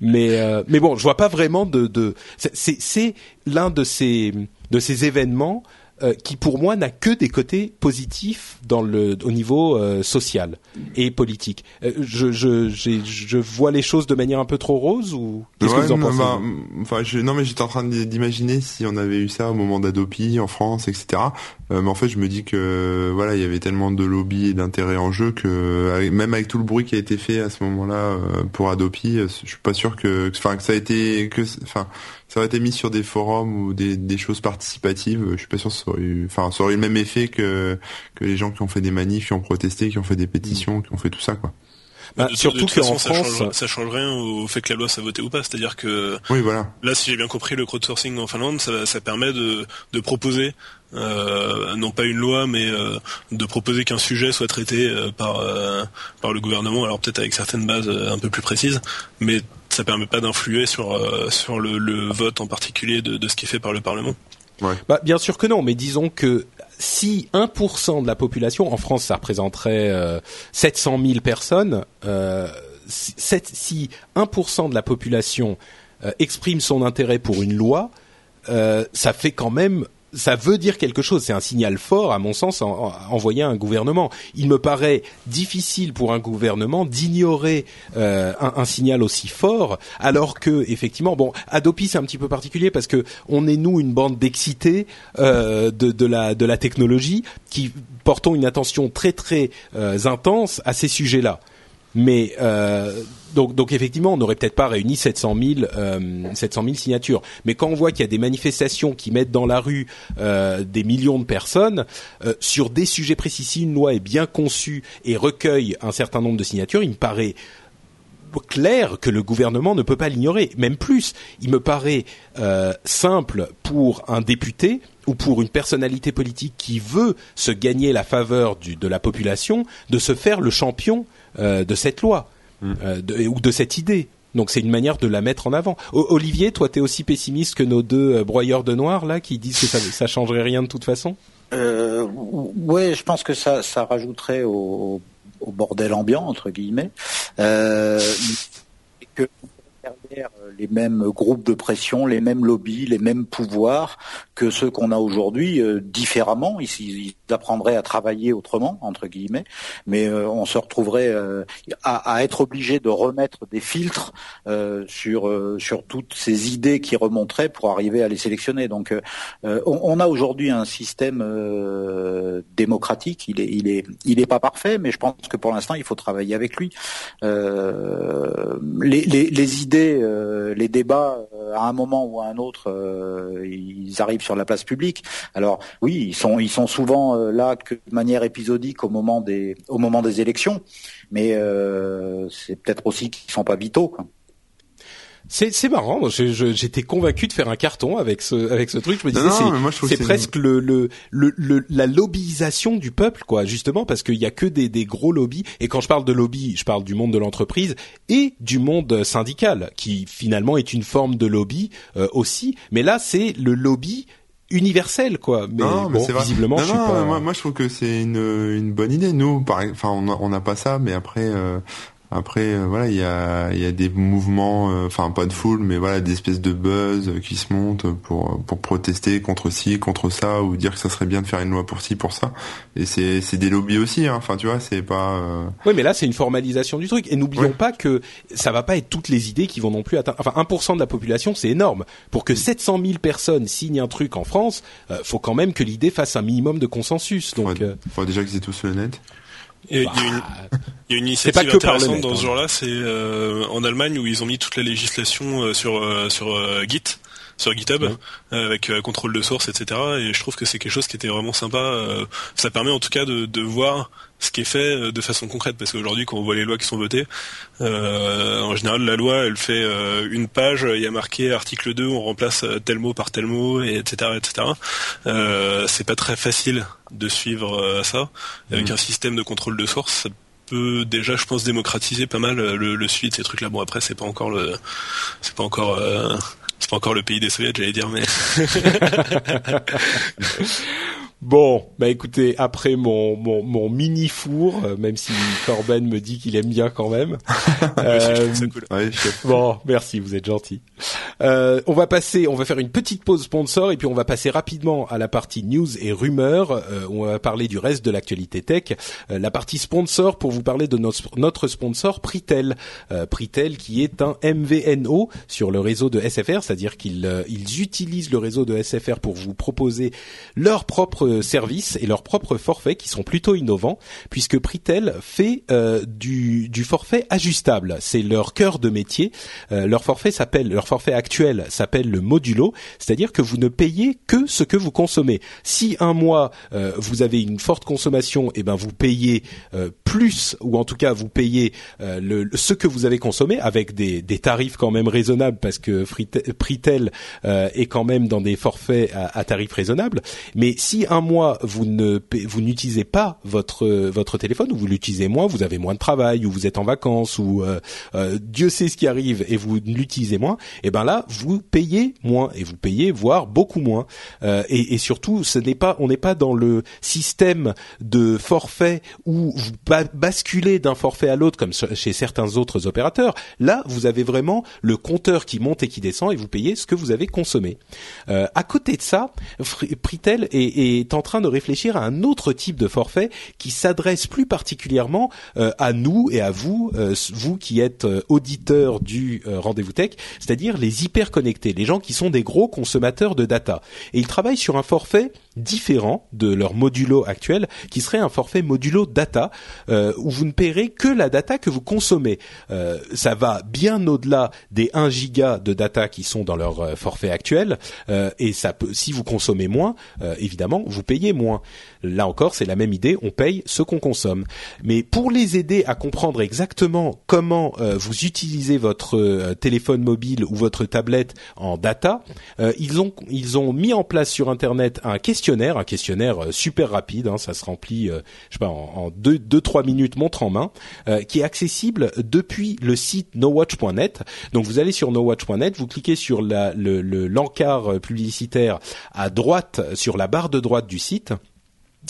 Mais mais bon, je vois pas vraiment de. de c'est l'un de ces de ces événements euh, qui pour moi n'a que des côtés positifs dans le au niveau euh, social et politique. Euh, je, je, je vois les choses de manière un peu trop rose ou qu'est-ce que vous en pensez bah, Enfin, je, non, mais j'étais en train d'imaginer si on avait eu ça au moment d'Adopi en France, etc. mais en fait, je me dis que voilà, il y avait tellement de lobby et d'intérêt en jeu que même avec tout le bruit qui a été fait à ce moment-là pour Adopi, je suis pas sûr que, enfin, que ça a été que, enfin ça aurait été mis sur des forums ou des, des choses participatives, je suis pas sûr que ça aurait eu, enfin, ça aurait eu le même effet que, que les gens qui ont fait des manifs, qui ont protesté, qui ont fait des pétitions, qui ont fait tout ça, quoi. Bah, de, surtout de, France, ça change, ça change rien au fait que la loi soit votée ou pas. C'est-à-dire que oui, voilà. là, si j'ai bien compris, le crowdsourcing en Finlande, ça, ça permet de, de proposer euh, non pas une loi, mais euh, de proposer qu'un sujet soit traité euh, par euh, par le gouvernement. Alors peut-être avec certaines bases euh, un peu plus précises, mais ça permet pas d'influer sur euh, sur le, le, vote en particulier de, de, ce qui est fait par le Parlement. Ouais. Bah, bien sûr que non, mais disons que si 1% de la population, en France ça représenterait euh, 700 000 personnes, euh, si 1% de la population exprime son intérêt pour une loi, ça fait quand même ça veut dire quelque chose. C'est un signal fort, à mon sens, envoyé à un gouvernement. Il me paraît difficile pour un gouvernement d'ignorer euh, un, signal aussi fort, alors que effectivement, bon, Adopi c'est un petit peu particulier parce que on est nous une bande d'excités euh, de, la de la technologie qui portons une attention très très euh, intense à ces sujets-là. Mais donc, donc effectivement, on n'aurait peut-être pas réuni 700 000, euh, 700 000 signatures. Mais quand on voit qu'il y a des manifestations qui mettent dans la rue euh, des millions de personnes euh, sur des sujets précis, si une loi est bien conçue et recueille un certain nombre de signatures, il me paraît clair que le gouvernement ne peut pas l'ignorer. Même plus, il me paraît euh, simple pour un député ou pour une personnalité politique qui veut se gagner la faveur de la population de se faire le champion de cette loi euh, ou de cette idée. Donc c'est une manière de la mettre en avant. Olivier, toi, tu es aussi pessimiste que nos deux euh, broyeurs de noir là, qui disent que ça, ça changerait rien de toute façon? Euh, ouais, je pense que ça, ça rajouterait au, au bordel ambiant entre guillemets. Euh, que derrière les mêmes groupes de pression, les mêmes lobbies, les mêmes pouvoirs que ceux qu'on a aujourd'hui, euh, différemment. Ils, ils, apprendrait à travailler autrement, entre guillemets, mais euh, on se retrouverait euh, à, être obligé de remettre des filtres euh, sur sur toutes ces idées qui remonteraient pour arriver à les sélectionner. Donc, on, on, a aujourd'hui un système démocratique. Il est il est il est pas parfait, mais je pense que pour l'instant, il faut travailler avec lui. Les, les, les, idées, les débats, à un moment ou à un autre, ils arrivent sur la place publique. Alors oui, ils sont souvent euh, là que de manière épisodique au moment des élections, mais euh, c'est peut-être aussi qu'ils sont pas vitaux. C'est marrant. J'étais convaincu de faire un carton avec ce avec ce truc. Je me disais c'est presque le, le, le la lobbyisation du peuple quoi justement parce qu'il y a que des des gros lobbies et quand je parle de lobby, je parle du monde de l'entreprise et du monde syndical qui finalement est une forme de lobby euh, aussi. Mais là c'est le lobby universel quoi mais, non, bon, visiblement non, je suis pas... moi, moi je trouve que c'est une, une bonne idée nous par enfin on n'a pas ça mais après euh, après, euh, voilà, il y a, y a des mouvements, euh, enfin pas de foule, mais voilà, des espèces de buzz qui se montent pour pour protester contre ci, contre ça, ou dire que ça serait bien de faire une loi pour ci, pour ça. Et c'est c'est des lobbies aussi, hein. enfin tu vois, c'est pas. Euh... Oui, mais là c'est une formalisation du truc. Et n'oublions pas que ça va pas être toutes les idées qui vont non plus atteindre. Enfin, 1% de la population, c'est énorme. Pour que 700 000 personnes signent un truc en France, euh, faut quand même que l'idée fasse un minimum de consensus. Donc, faudrait, faudrait déjà qu'ils aient tous le net. Il y, a, une, il y a une initiative intéressante dans ce hein. genre-là, c'est euh, en Allemagne où ils ont mis toute la législation euh, sur euh, sur Git sur GitHub avec contrôle de source, etc. Et je trouve que c'est quelque chose qui était vraiment sympa. ça permet en tout cas de, de voir ce qui est fait euh, de façon concrète parce qu'aujourd'hui quand on voit les lois qui sont votées euh, en général la loi elle fait euh, une page il y a marqué article 2 on remplace tel mot par tel mot et etc etc euh, c'est pas très facile de suivre ça avec mmh. un système de contrôle de source ça peut déjà je pense démocratiser pas mal le, le suivi de ces trucs là bon après c'est pas encore le c'est pas encore c'est pas encore le pays des soviets j'allais dire mais Bon, bah écoutez, après mon mon, mon mini four, euh, même si Corben me dit qu'il aime bien quand même. euh, bon, merci, vous êtes gentil. Euh, on va passer, on va faire une petite pause sponsor et puis on va passer rapidement à la partie news et rumeurs. Euh, on va parler du reste de l'actualité tech. Euh, la partie sponsor pour vous parler de notre, notre sponsor Pritel. Pritel qui est un MVNO sur le réseau de SFR, c'est-à-dire qu'ils ils utilisent le réseau de SFR pour vous proposer leur propre services et leurs propres forfaits qui sont plutôt innovants puisque Pritel fait euh, du, forfait ajustable. C'est leur cœur de métier. Euh, leur forfait actuel s'appelle le modulo, c'est-à-dire que vous ne payez que ce que vous consommez. Si un mois euh, vous avez une forte consommation, et eh ben vous payez plus ou en tout cas vous payez le, ce que vous avez consommé avec des, des tarifs quand même raisonnables parce que Pritel est quand même dans des forfaits à, à tarifs raisonnables. Mais si un mois vous ne vous n'utilisez pas votre votre téléphone ou vous l'utilisez moins, vous avez moins de travail ou vous êtes en vacances ou euh, euh, Dieu sait ce qui arrive et vous l'utilisez moins, et eh ben là vous payez moins et vous payez voire beaucoup moins. Euh, et, et, surtout, ce n'est pas on n'est pas dans le système de forfait où vous basculer d'un forfait à l'autre comme chez certains autres opérateurs. Là, vous avez vraiment le compteur qui monte et qui descend et vous payez ce que vous avez consommé. Euh, à côté de ça, Pritel est, est, en train de réfléchir à un autre type de forfait qui s'adresse plus particulièrement euh, à nous et à vous, euh, vous qui êtes euh, auditeurs du rendez-vous tech, c'est-à-dire les hyper connectés, les gens qui sont des gros consommateurs de data. Et ils travaillent sur un forfait différent de leur modulo actuel, qui serait un forfait modulo data, où vous ne paierez que la data que vous consommez. ça va bien au-delà des 1 giga de data qui sont dans leur forfait actuel, et ça peut, si vous consommez moins, évidemment, vous payez moins. Là encore, c'est la même idée, on paye ce qu'on consomme. Mais pour les aider à comprendre exactement comment euh, vous utilisez votre euh, téléphone mobile ou votre tablette en data, euh, ils ont ils ont mis en place sur internet un questionnaire, un questionnaire super rapide, hein, ça se remplit, pas, en, deux deux trois minutes montre en main, qui est accessible depuis le site nowatch.net. Donc vous allez sur nowatch.net, vous cliquez sur la, le l'encart publicitaire à droite sur la barre de droite du site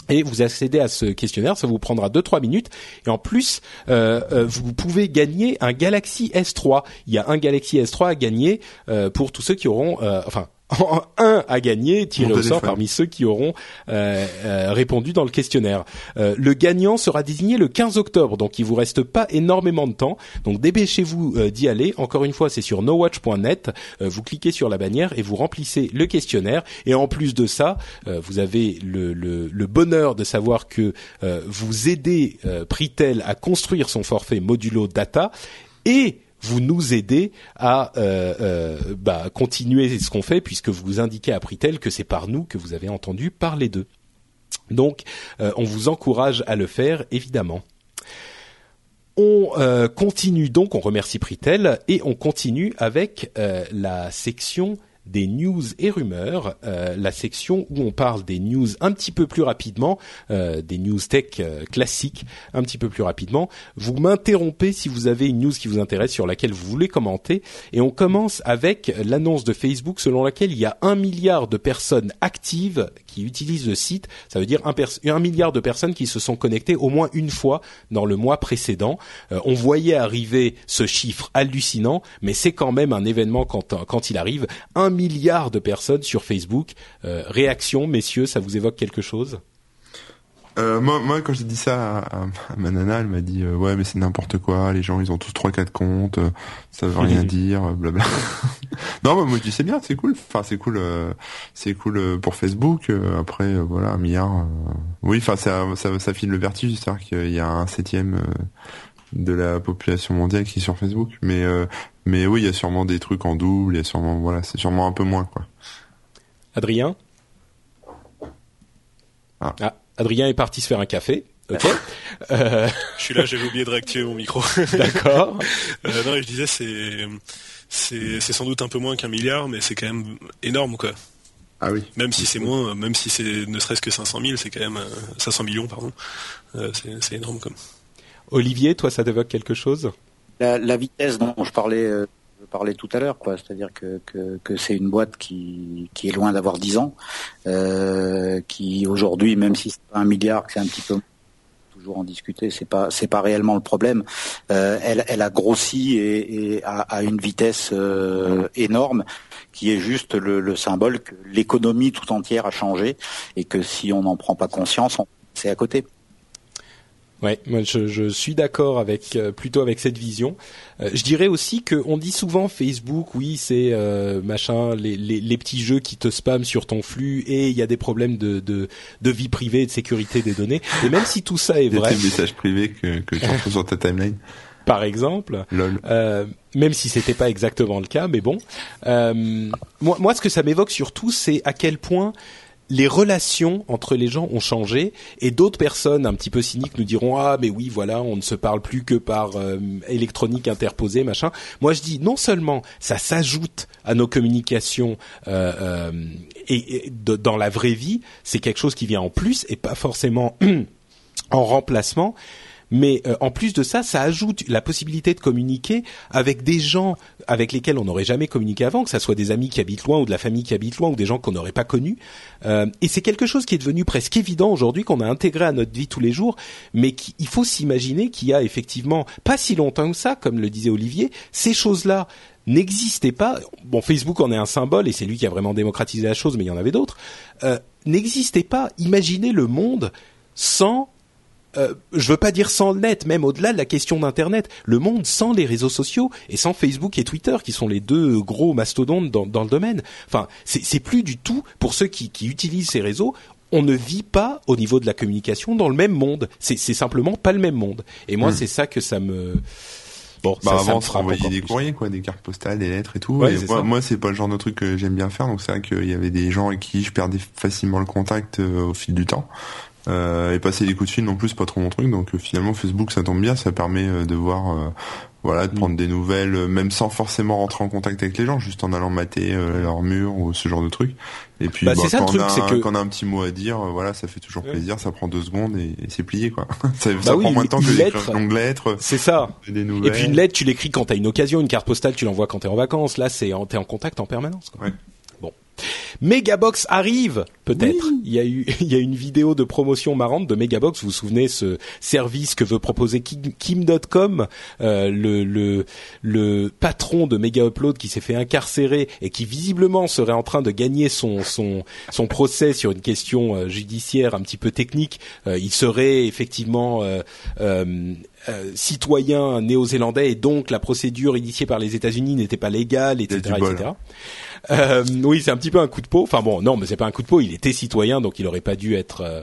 et vous accédez à ce questionnaire, ça vous prendra 2-3 minutes. Et en plus, euh, euh, vous pouvez gagner un Galaxy S3. Il y a un Galaxy S3 à gagner euh, pour tous ceux qui auront, enfin un à gagner tiré au sort parmi ceux qui auront euh, euh, répondu dans le questionnaire. Euh, le gagnant sera désigné le 15 octobre, donc il vous reste pas énormément de temps. Donc dépêchez-vous d'y aller. Encore une fois, c'est sur nowatch.net. vous cliquez sur la bannière et vous remplissez le questionnaire. Et en plus de ça, vous avez le, le, le, bonheur de savoir que vous aidez Pritel à construire son forfait modulo data et vous nous aidez à euh, euh, bah, continuer ce qu'on fait puisque vous indiquez à Pritel que c'est par nous que vous avez entendu parler d'eux. Donc, euh, on vous encourage à le faire, évidemment. On continue donc, on remercie Pritel et on continue avec la section des news et rumeurs, euh, la section où on parle des news un petit peu plus rapidement, euh, des news tech euh, classiques un petit peu plus rapidement. Vous m'interrompez si vous avez une news qui vous intéresse sur laquelle vous voulez commenter. Et on commence avec l'annonce de Facebook selon laquelle il y a un milliard de personnes actives qui utilisent le site. Ça veut dire un, milliard de personnes qui se sont connectées au moins une fois dans le mois précédent. on voyait arriver ce chiffre hallucinant, mais c'est quand même un événement quand, il arrive. Un milliards de personnes sur Facebook. Euh, réaction, messieurs, ça vous évoque quelque chose? Euh, moi, moi, quand j'ai dit ça à, ma nana, elle m'a dit euh, ouais mais c'est n'importe quoi, les gens ils ont tous trois quatre comptes, ça veut rien dire, blabla. non, moi je dis c'est bien, c'est cool. Enfin c'est cool, c'est cool pour Facebook. après voilà un milliard. oui, enfin ça, ça, ça file le vertige, c'est-à-dire qu'il y a un septième de la population mondiale qui est sur Facebook. Mais euh, mais oui, il y a sûrement des trucs en double. Il y a sûrement voilà, c'est sûrement un peu moins quoi. Adrien? Ah. ah Adrien est parti se faire un café. Ok. euh... Je suis là, j'avais oublié de réactiver mon micro. D'accord. euh, non, je disais c'est c'est c'est sans doute un peu moins qu'un milliard, mais c'est quand même énorme quoi. Ah oui. Même si c'est moins, même si c'est ne serait-ce que 500 000, c'est quand même 500 millions, pardon. Euh, c'est énorme comme. Olivier, toi, ça t'évoque quelque chose? La, vitesse dont je parlais, euh, parlais tout à l'heure. C'est-à-dire que, que, c'est une boîte qui, qui est loin d'avoir 10 ans, euh, qui aujourd'hui, même si c'est pas un milliard, que c'est un petit peu toujours en discuter, c'est pas c'est pas réellement le problème. Euh, elle, elle a grossi et, et à, une vitesse énorme qui est juste le, le symbole que l'économie tout entière a changé et que si on n'en prend pas conscience, c'est à côté. Ouais, moi je, je suis d'accord avec euh, plutôt avec cette vision. Euh, je dirais aussi que on dit souvent Facebook, oui, c'est euh, machin, les, les, les, petits jeux qui te spamment sur ton flux et il y a des problèmes de, de, de vie privée et de sécurité des données. Et même si tout ça est vrai, des messages privés que, que tu retrouves sur ta timeline? Par exemple, euh, même si c'était pas exactement le cas, mais bon, moi, moi, ce que ça m'évoque surtout, c'est à quel point les relations entre les gens ont changé et d'autres personnes un petit peu cyniques nous diront ah mais oui voilà on ne se parle plus que par euh, électronique interposée machin. Moi je dis non seulement ça s'ajoute à nos communications euh, euh, et, dans la vraie vie c'est quelque chose qui vient en plus et pas forcément en remplacement mais euh, en plus de ça, ça ajoute la possibilité de communiquer avec des gens avec lesquels on n'aurait jamais communiqué avant, que ça soit des amis qui habitent loin ou de la famille qui habite loin ou des gens qu'on n'aurait pas connus. Euh, et c'est quelque chose qui est devenu presque évident aujourd'hui, qu'on a intégré à notre vie tous les jours, mais il faut s'imaginer qu'il y a effectivement pas si longtemps que ça, comme le disait Olivier, ces choses-là n'existaient pas. Bon, Facebook en est un symbole et c'est lui qui a vraiment démocratisé la chose, mais il y en avait d'autres. Euh, n'existait pas. Imaginez le monde sans euh, je veux pas dire sans le net, même au-delà de la question d'Internet, le monde sans les réseaux sociaux et sans Facebook et Twitter, qui sont les deux gros mastodontes dans, dans le domaine. Enfin, c'est plus du tout pour ceux qui, qui utilisent ces réseaux. On ne vit pas au niveau de la communication dans le même monde. C'est simplement pas le même monde. Et moi, hmm. c'est ça que ça me Bon, bah ça, avant, ça envoyait des courriers, quoi, des cartes postales, des lettres et tout. et moi, moi c'est pas le genre de truc que j'aime bien faire. Donc c'est vrai qu'il y avait des gens avec qui je perdais facilement le contact euh, au fil du temps. Euh, et passer des coups de fil non plus pas trop mon truc. Donc euh, finalement Facebook ça tombe bien. Ça permet euh, de voir voilà de prendre des nouvelles même sans forcément rentrer en contact avec les gens juste en allant mater leur mur ou ce genre de truc. Et puis bah, bah, quand, on a, quand on a un petit mot à dire voilà ça fait toujours plaisir. Ça prend deux secondes et, c'est plié quoi. Ça, bah prend moins de temps que lettre, longue lettre c'est ça. et puis une lettre tu l'écris quand t'as une occasion une carte postale tu l'envoies quand t'es en vacances. Là c'est t'es en contact en permanence quoi. Ouais. Megabox arrive, peut-être. Il y a eu, il y a une vidéo de promotion marrante de Megabox. Vous vous souvenez ce service que veut proposer Kim.com, euh, le, le, le patron de Mega Upload qui s'est fait incarcérer et qui visiblement serait en train de gagner son son son procès sur une question euh, judiciaire un petit peu technique. Euh, il serait effectivement euh, euh, citoyen néo-zélandais et donc la procédure initiée par les États-Unis n'était pas légale, etc., etc. Euh, oui, c'est un petit peu un coup de peau. Enfin bon, non, mais c'est pas un coup de peau. Il était citoyen, donc il aurait pas dû être euh,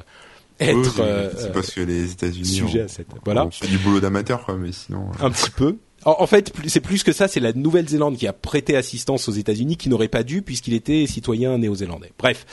être. Euh, c'est parce que les États-Unis sujet à cette. Voilà. C'est du boulot d'amateur, quoi. Mais sinon. Un petit peu. En, fait, c'est plus que ça. C'est la Nouvelle-Zélande qui a prêté assistance aux États-Unis, qui n'aurait pas dû puisqu'il était citoyen néo-zélandais. Bref,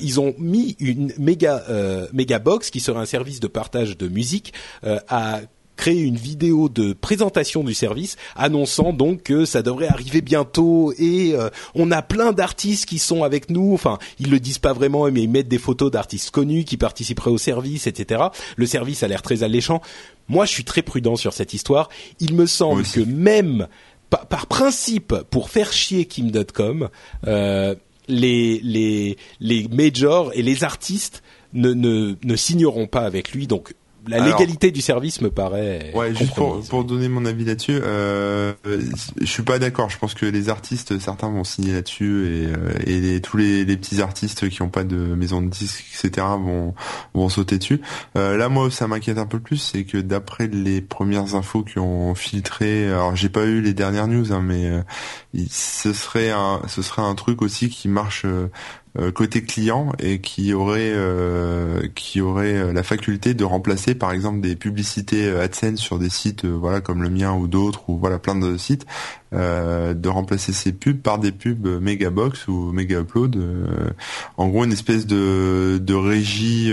ils ont mis une méga méga box qui serait un service de partage de musique à créé une vidéo de présentation du service annonçant donc que ça devrait arriver bientôt et euh, on a plein d'artistes qui sont avec nous. Enfin, ils le disent pas vraiment, mais ils mettent des photos d'artistes connus qui participeraient au service, etc. Le service a l'air très alléchant. Moi, je suis très prudent sur cette histoire. Il me semble que même par, principe, pour faire chier Kim.com, euh, les les les majors et les artistes ne, ne, ne signeront pas avec lui. Donc la légalité du service me paraît. Ouais, juste pour, pour donner mon avis là-dessus, euh, je suis pas d'accord. Je pense que les artistes, certains vont signer là-dessus et, euh, et les, tous les, les, petits artistes qui ont pas de maison de disques, etc., vont vont sauter dessus. Euh, là, moi, ça m'inquiète un peu plus, c'est que d'après les premières infos qui ont filtré, alors j'ai pas eu les dernières news, hein, mais euh, ce serait un ce serait un truc aussi qui marche euh, euh, côté client et qui aurait euh, qui aurait euh, la faculté de remplacer par exemple des publicités AdSense sur des sites voilà comme le mien ou d'autres ou voilà plein de sites de remplacer ces pubs par des pubs Megabox ou Mega Upload en gros une espèce de de régie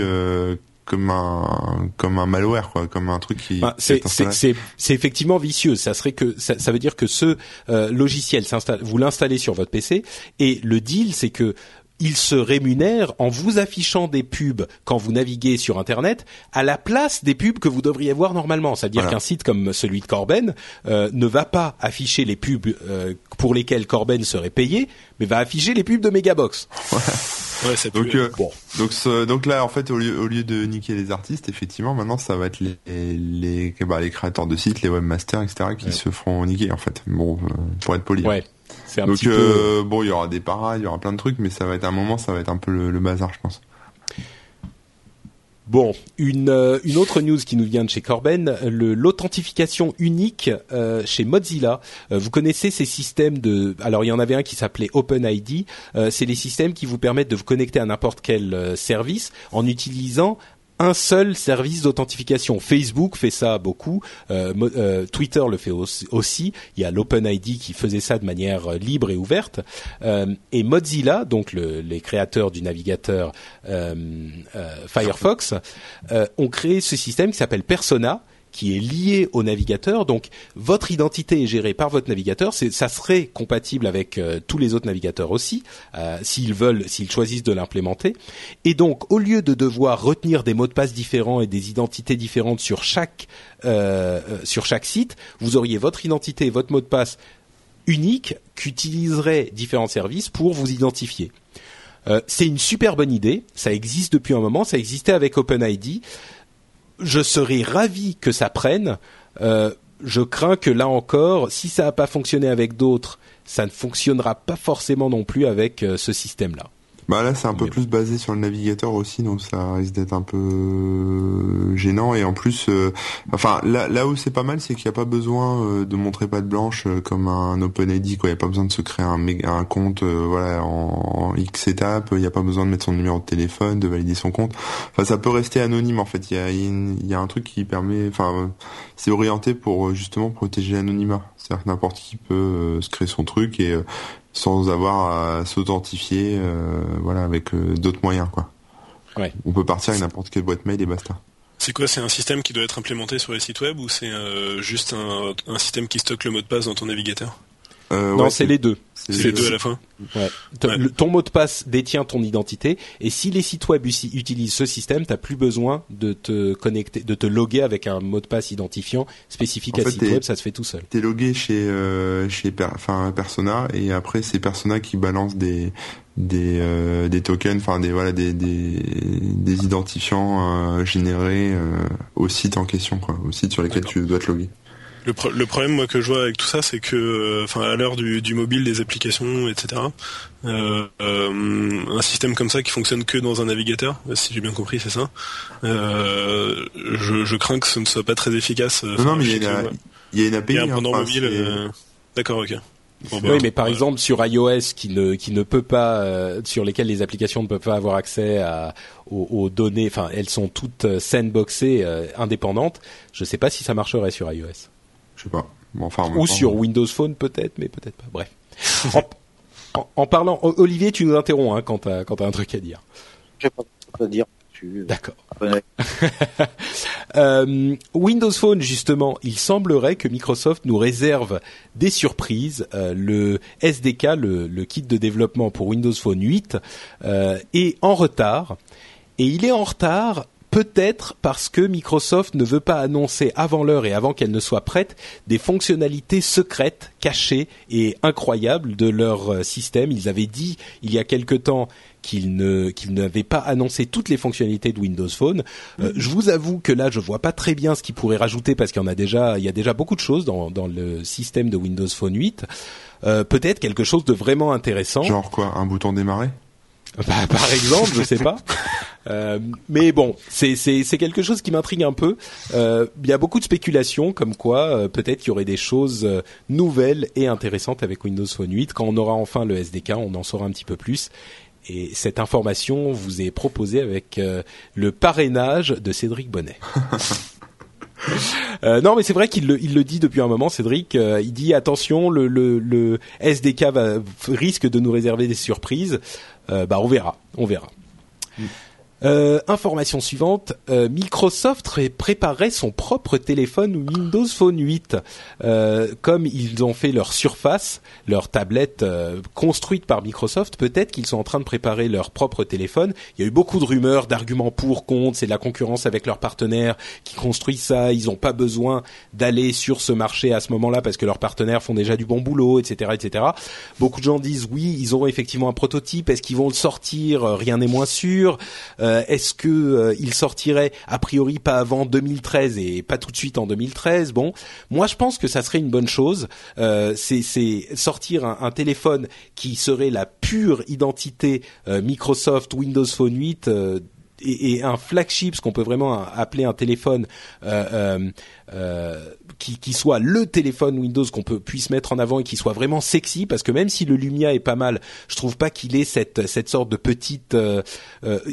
comme un comme un malware quoi comme un truc qui bah, c'est c'est effectivement vicieux. Ça serait que ça, ça veut dire que ce logiciel s'installe vous l'installez sur votre PC et le deal c'est que il se rémunère en vous affichant des pubs quand vous naviguez sur Internet à la place des pubs que vous devriez voir normalement. C'est-à-dire qu'un site comme celui de Corben euh, ne va pas afficher les pubs euh, pour lesquelles Corben serait payé, mais va afficher les pubs de Megabox. Ouais. ouais donc, euh, bon. donc, donc là, en fait, au lieu, au lieu de niquer les artistes, effectivement, maintenant, ça va être les les, bah, les créateurs de sites, les webmasters, etc., qui se feront niquer, en fait. Bon, pour être poli. Ouais. Donc euh, bon, il y aura des paras, il y aura plein de trucs, mais ça va être un moment, ça va être un peu le, bazar, je pense. Bon, une, euh, une autre news qui nous vient de chez Corben, l'authentification unique euh, chez Mozilla. vous connaissez ces systèmes de... Alors il y en avait un qui s'appelait OpenID. c'est les systèmes qui vous permettent de vous connecter à n'importe quel service en utilisant un seul service d'authentification. Facebook fait ça beaucoup, euh, euh, Twitter le fait aussi. Il y a l'OpenID qui faisait ça de manière euh, libre et ouverte. et Mozilla, donc les créateurs du navigateur Firefox, ont créé ce système qui s'appelle Persona qui est lié au navigateur. Donc votre identité est gérée par votre navigateur. ça serait compatible avec euh, tous les autres navigateurs aussi, euh, s'ils veulent, s'ils choisissent de l'implémenter. Et donc au lieu de devoir retenir des mots de passe différents et des identités différentes sur chaque euh, sur chaque site, vous auriez votre identité et votre mot de passe unique qu'utiliseraient différents services pour vous identifier. c'est une super bonne idée. Ça existe depuis un moment. Ça existait avec OpenID je serais ravi que ça prenne. Euh, je crains que là encore, si ça n'a pas fonctionné avec d'autres, ça ne fonctionnera pas forcément non plus avec euh, ce système-là. Bah là, c'est un peu plus basé sur le navigateur aussi, donc ça risque d'être un peu euh, gênant. Et en plus, euh, enfin là, là où c'est pas mal, c'est qu'il n'y a pas besoin euh, de montrer patte blanche comme un OpenID. Quoi, il n'y a pas besoin de se créer un, un compte, voilà, en, X étapes. Il n'y a pas besoin de mettre son numéro de téléphone, de valider son compte. Enfin, ça peut rester anonyme en fait. Il y a, il y a un truc qui permet, enfin, c'est orienté pour justement protéger l'anonymat. C'est-à-dire que n'importe qui peut se créer son truc et sans avoir à s'authentifier, euh, voilà, avec euh, d'autres moyens, quoi. Ouais. On peut partir avec n'importe quelle boîte mail et basta. C'est quoi C'est un système qui doit être implémenté sur les sites web ou c'est euh, juste un, un, système qui stocke le mot de passe dans ton navigateur? Euh, Non, c'est les deux. C'est les deux à la fin. Ouais. ton mot de passe détient ton identité et si les sites web utilisent ce système, t'as plus besoin de te connecter, de te loguer avec un mot de passe identifiant spécifique à site web, ça se fait tout seul. T'es logué chez euh, chez enfin Persona et après c'est Persona qui balance des des euh, des tokens, enfin des voilà des des, des identifiants euh, générés euh, au site en question quoi, au site sur lequel tu dois te loguer. Le, le, problème moi que je vois avec tout ça, c'est que, euh, enfin, à l'heure du, du, mobile, des applications, etc. Euh, euh, un système comme ça qui fonctionne que dans un navigateur, si j'ai bien compris, c'est ça. Euh, je, je, crains que ce ne soit pas très efficace. Non, mais il y, a, il y, a une API. Il y a un hein, mobile. D'accord, ok. Bon, bah, oui, mais par exemple sur iOS qui ne qui ne peut pas, sur lesquels les applications ne peuvent pas avoir accès à, aux, aux données, enfin elles sont toutes sandboxées, indépendantes. Je ne sais pas si ça marcherait sur iOS. Je sais pas. enfin, Ou sur Windows Phone peut-être, mais peut-être pas. Bref. en, parlant, Olivier, tu nous interromps hein, quand tu as, un truc à dire. J'ai pas à dire. D'accord. euh, Windows Phone, justement, il semblerait que Microsoft nous réserve des surprises. Euh, le SDK, le, le, kit de développement pour Windows Phone 8, euh, est en retard. Et il est en retard peut-être parce que Microsoft ne veut pas annoncer avant l'heure et avant qu'elle ne soit prête des fonctionnalités secrètes, cachées et incroyables de leur euh, système. Ils avaient dit il y a quelque temps qu'ils ne qu'ils n'avaient pas annoncé toutes les fonctionnalités de Windows Phone. Euh, je vous avoue que là, je vois pas très bien ce qu'ils pourraient rajouter parce qu'il y en a déjà il y a déjà beaucoup de choses dans dans le système de Windows Phone 8. Euh, peut-être quelque chose de vraiment intéressant. Genre quoi, un bouton démarrer? Bah, par exemple, je sais pas. Euh, mais bon, c'est c'est quelque chose qui m'intrigue un peu. Euh, il y a beaucoup de spéculations comme quoi euh, peut-être qu'il y aurait des choses euh, nouvelles et intéressantes avec Windows Phone 8. Quand on aura enfin le SDK, on en saura un petit peu plus. Et cette information vous est proposée avec le parrainage de Cédric Bonnet. Euh, non, mais c'est vrai qu'il le, dit depuis un moment, Cédric. Euh, il dit attention, le, le, le SDK va, risque de nous réserver des surprises. Euh, bah, on verra, on verra. Mm. Euh, information suivante, euh, Microsoft préparait son propre téléphone Windows Phone 8. Euh, comme ils ont fait leur Surface, leur tablette euh, construite par Microsoft, peut-être qu'ils sont en train de préparer leur propre téléphone. Il y a eu beaucoup de rumeurs, d'arguments pour, contre, c'est de la concurrence avec leurs partenaires qui construisent ça, ils n'ont pas besoin d'aller sur ce marché à ce moment-là parce que leurs partenaires font déjà du bon boulot, etc., etc. Beaucoup de gens disent oui, ils auront effectivement un prototype, est-ce qu'ils vont le sortir? Rien n'est moins sûr. Euh, est-ce que euh, il sortirait a priori pas avant 2013 et pas tout de suite en 2013 Bon, moi je pense que ça serait une bonne chose. Euh, c'est sortir un, téléphone qui serait la pure identité Microsoft Windows Phone 8 et, un flagship, ce qu'on peut vraiment appeler un téléphone euh, euh, euh, qui, soit le téléphone Windows qu'on peut puisse mettre en avant et qui soit vraiment sexy, parce que même si le Lumia est pas mal, je trouve pas qu'il ait cette cette sorte de petite.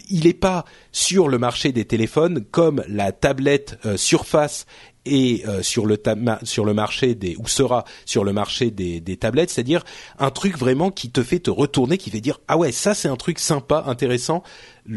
il est pas sur le marché des téléphones comme la tablette Surface est sur le sur le marché des ou sera sur le marché des, des tablettes, c'est-à-dire un truc vraiment qui te fait te retourner, qui fait dire ah ouais ça c'est un truc sympa, intéressant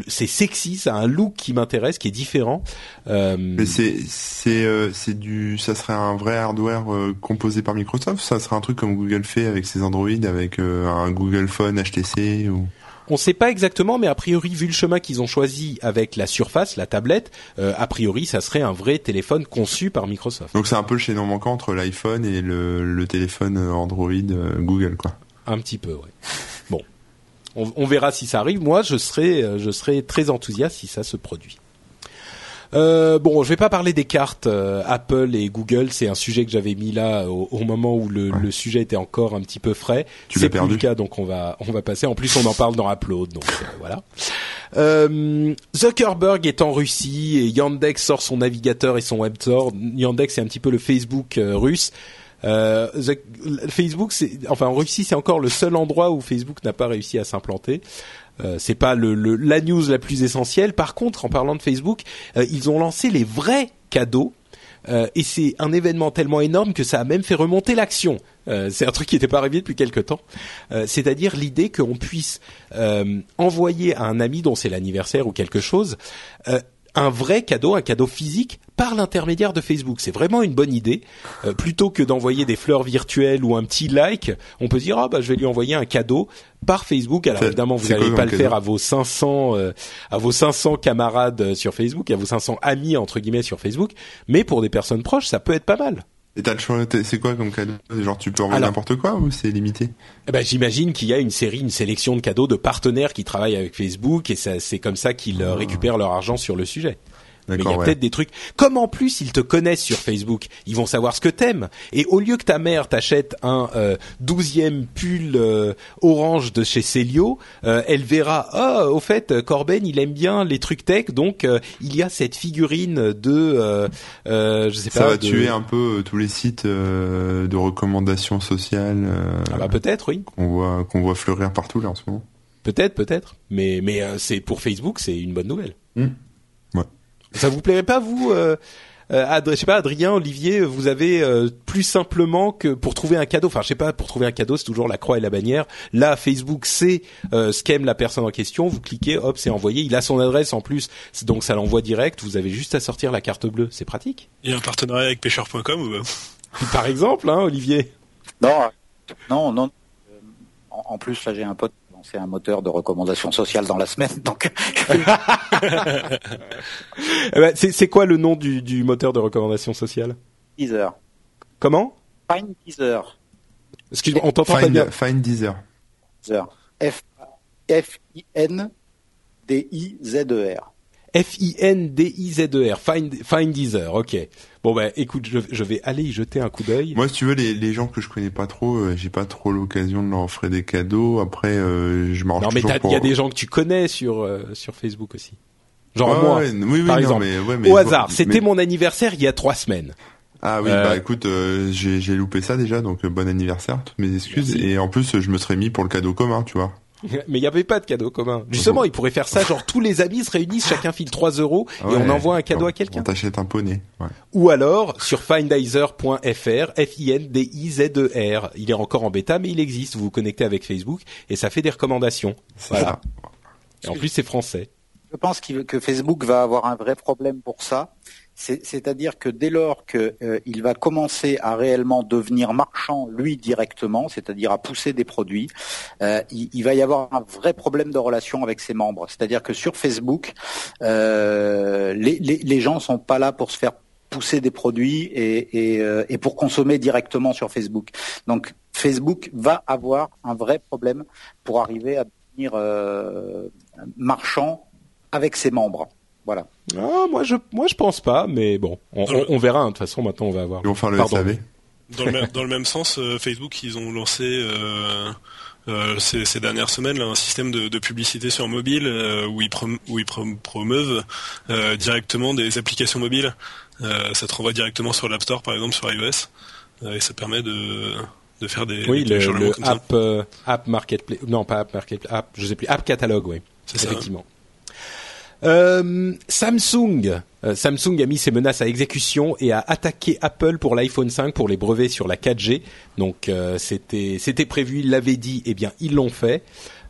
c'est sexy, ça a un look qui m'intéresse, qui est différent. Euh... Mais c'est c'est euh, c'est du, ça serait un vrai hardware euh, composé par Microsoft. Ça serait un truc comme Google fait avec ses Android, avec euh, un Google Phone HTC ou. On ne sait pas exactement, mais a priori, vu le chemin qu'ils ont choisi avec la Surface, la tablette, a priori, ça serait un vrai téléphone conçu par Microsoft. Donc c'est un peu le chaînon manquant entre l'iPhone et le, le téléphone Android Google, quoi. Un petit peu, ouais. Bon, on, verra si ça arrive. Moi, je serai, euh, je serai très enthousiaste si ça se produit. Euh, bon, je vais pas parler des cartes euh, Apple et Google. C'est un sujet que j'avais mis là au, moment où le, sujet était encore un petit peu frais. C'est plus le cas, donc on va on va passer. En plus, on en parle dans Upload, donc voilà. Zuckerberg est en Russie et Yandex sort son navigateur et son web store. Yandex c'est un petit peu le Facebook russe. Euh, Facebook, c'est enfin en Russie, c'est encore le seul endroit où Facebook n'a pas réussi à s'implanter. Euh, c'est pas le, la news la plus essentielle. Par contre, en parlant de Facebook, euh, ils ont lancé les vrais cadeaux. Euh, et c'est un événement tellement énorme que ça a même fait remonter l'action. c'est un truc qui n'était pas arrivé depuis quelque temps. C'est-à-dire l'idée qu'on puisse envoyer à un ami dont c'est l'anniversaire ou quelque chose un vrai cadeau, un cadeau physique par l'intermédiaire de Facebook. C'est vraiment une bonne idée. Euh, plutôt que d'envoyer des fleurs virtuelles ou un petit like, on peut dire ah bah je vais lui envoyer un cadeau par Facebook. Alors évidemment, vous n'allez pas le faire à vos 500 euh, à vos 500 camarades euh, sur Facebook, à vos 500 amis entre guillemets sur Facebook, mais pour des personnes proches, ça peut être pas mal. Et t'as le choix, c'est quoi comme cadeau? Genre tu peux envoyer n'importe quoi ou c'est limité? Eh ben, J'imagine qu'il y a une série, une sélection de cadeaux de partenaires qui travaillent avec Facebook et c'est comme ça qu'ils ah. récupèrent leur argent sur le sujet. Mais il y a peut-être des trucs. Comme en plus ils te connaissent sur Facebook, ils vont savoir ce que t'aimes. Et au lieu que ta mère t'achète un euh, douzième pull euh, orange de chez Celio, euh, elle verra. Ah, au fait, Corben, il aime bien les trucs tech, donc il y a cette figurine de. je sais pas. Ça va tuer un peu tous les sites de recommandations sociales. ah bah peut-être, oui. Qu'on voit qu'on voit fleurir partout là en ce moment. Peut-être, peut-être. Mais mais c'est pour Facebook, c'est une bonne nouvelle. Hmm. Ça vous plairait pas vous euh, euh, je sais pas Adrien, Olivier, vous avez euh, plus simplement que pour trouver un cadeau, enfin je sais pas, pour trouver un cadeau c'est toujours la croix et la bannière. Là Facebook sait euh, ce qu'aime la personne en question, vous cliquez, hop c'est envoyé, il a son adresse en plus, donc ça l'envoie direct, vous avez juste à sortir la carte bleue, c'est pratique. Il y a un partenariat avec pêcheur.com ou Par exemple, hein, Olivier. Non, non, non. En plus là j'ai un pote c'est un moteur de recommandation sociale dans la semaine. Donc, eh ben, c'est quoi le nom du, moteur de recommandation sociale? Deezer. Comment? Find Deezer. Excuse-moi, on t'entend pas bien. Find Deezer. F F I N D I Z E R. F-I-N-D-I-Z-E-R, Find, Find Deezer, ok. Bon ben, écoute, je, je, vais aller y jeter un coup d'œil. Moi, si tu veux, les, les gens que je connais pas trop, euh, j'ai pas trop l'occasion de leur offrir des cadeaux. Après, euh, je m'arrange Non, mais il y a des gens que tu connais sur euh, sur Facebook aussi. Genre moi, oui, oui, par exemple. mais, mais, Au hasard, c'était mon anniversaire il y a trois semaines. Ah oui, bah écoute, j'ai loupé ça déjà, donc bon anniversaire, toutes mes excuses. Et en plus, je me serais mis pour le cadeau commun, tu vois. Mais il n'y avait pas de cadeau commun. Justement, il pourrait faire ça, genre tous les amis se réunissent, chacun file 3 euros et on envoie un cadeau à quelqu'un. On t'achète un poney. Ouais. Ou alors sur findizer.fr, F-I-N-D-I-Z-E-R. Il est encore en bêta, mais il existe. Vous vous connectez avec Facebook et ça fait des recommandations. Voilà. Et en plus, c'est français. Je pense que Facebook va avoir un vrai problème pour ça c'est-à-dire que dès lors qu'il euh, va commencer à réellement devenir marchand lui directement, c'est-à-dire à pousser des produits, euh, il, va y avoir un vrai problème de relation avec ses membres. C'est-à-dire que sur Facebook, euh, les, les, les gens sont pas là pour se faire pousser des produits et, et, pour consommer directement sur Facebook. Donc Facebook va avoir un vrai problème pour arriver à devenir marchand avec ses membres. Voilà. Ah, moi je moi je pense pas, mais bon, on, verra. Hein. De toute façon, maintenant on va avoir. Ils le SAV. Dans le, même, dans le même sens, euh, Facebook, ils ont lancé euh, euh, ces, ces, dernières semaines là, un système de, de publicité sur mobile euh, où ils, où ils promeuvent euh, directement des applications mobiles. ça te renvoie directement sur l'App Store, par exemple, sur iOS, et ça permet de de faire des oui le, app app marketplace non pas app marketplace app je sais plus app catalogue oui effectivement Euh, Samsung. Euh, Samsung a mis ses menaces à exécution et a attaqué Apple pour l'iPhone 5 pour les brevets sur la 4G. Donc euh, c'était c'était prévu, ils l'avaient dit, eh bien ils l'ont fait.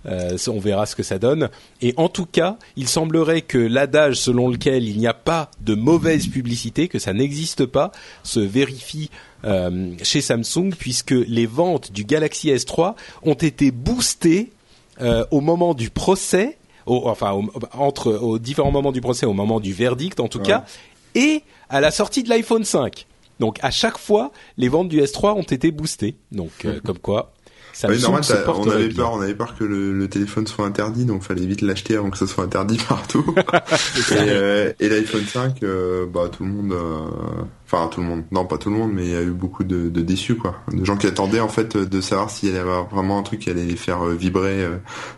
on verra ce que ça donne. Et en tout cas, il semblerait que l'adage selon lequel il n'y a pas de mauvaise publicité, que ça n'existe pas, se vérifie chez Samsung puisque les ventes du Galaxy S3 ont été boostées au moment du procès enfin entre aux différents moments du procès, au moment du verdict en tout cas, et à la sortie de l'iPhone 5. Donc à chaque fois, les ventes du S3 ont été boostées. Donc euh, comme quoi, ça oui, normal, on avait peur, on avait peur que le, téléphone soit interdit, donc fallait vite l'acheter avant que ça soit interdit partout. Euh, et, l'iPhone 5, euh, bah tout le monde, enfin tout le monde, non pas tout le monde, mais il y a eu beaucoup de, de, déçus quoi, de gens qui attendaient en fait de savoir s'il y avait vraiment un truc qui allait les faire vibrer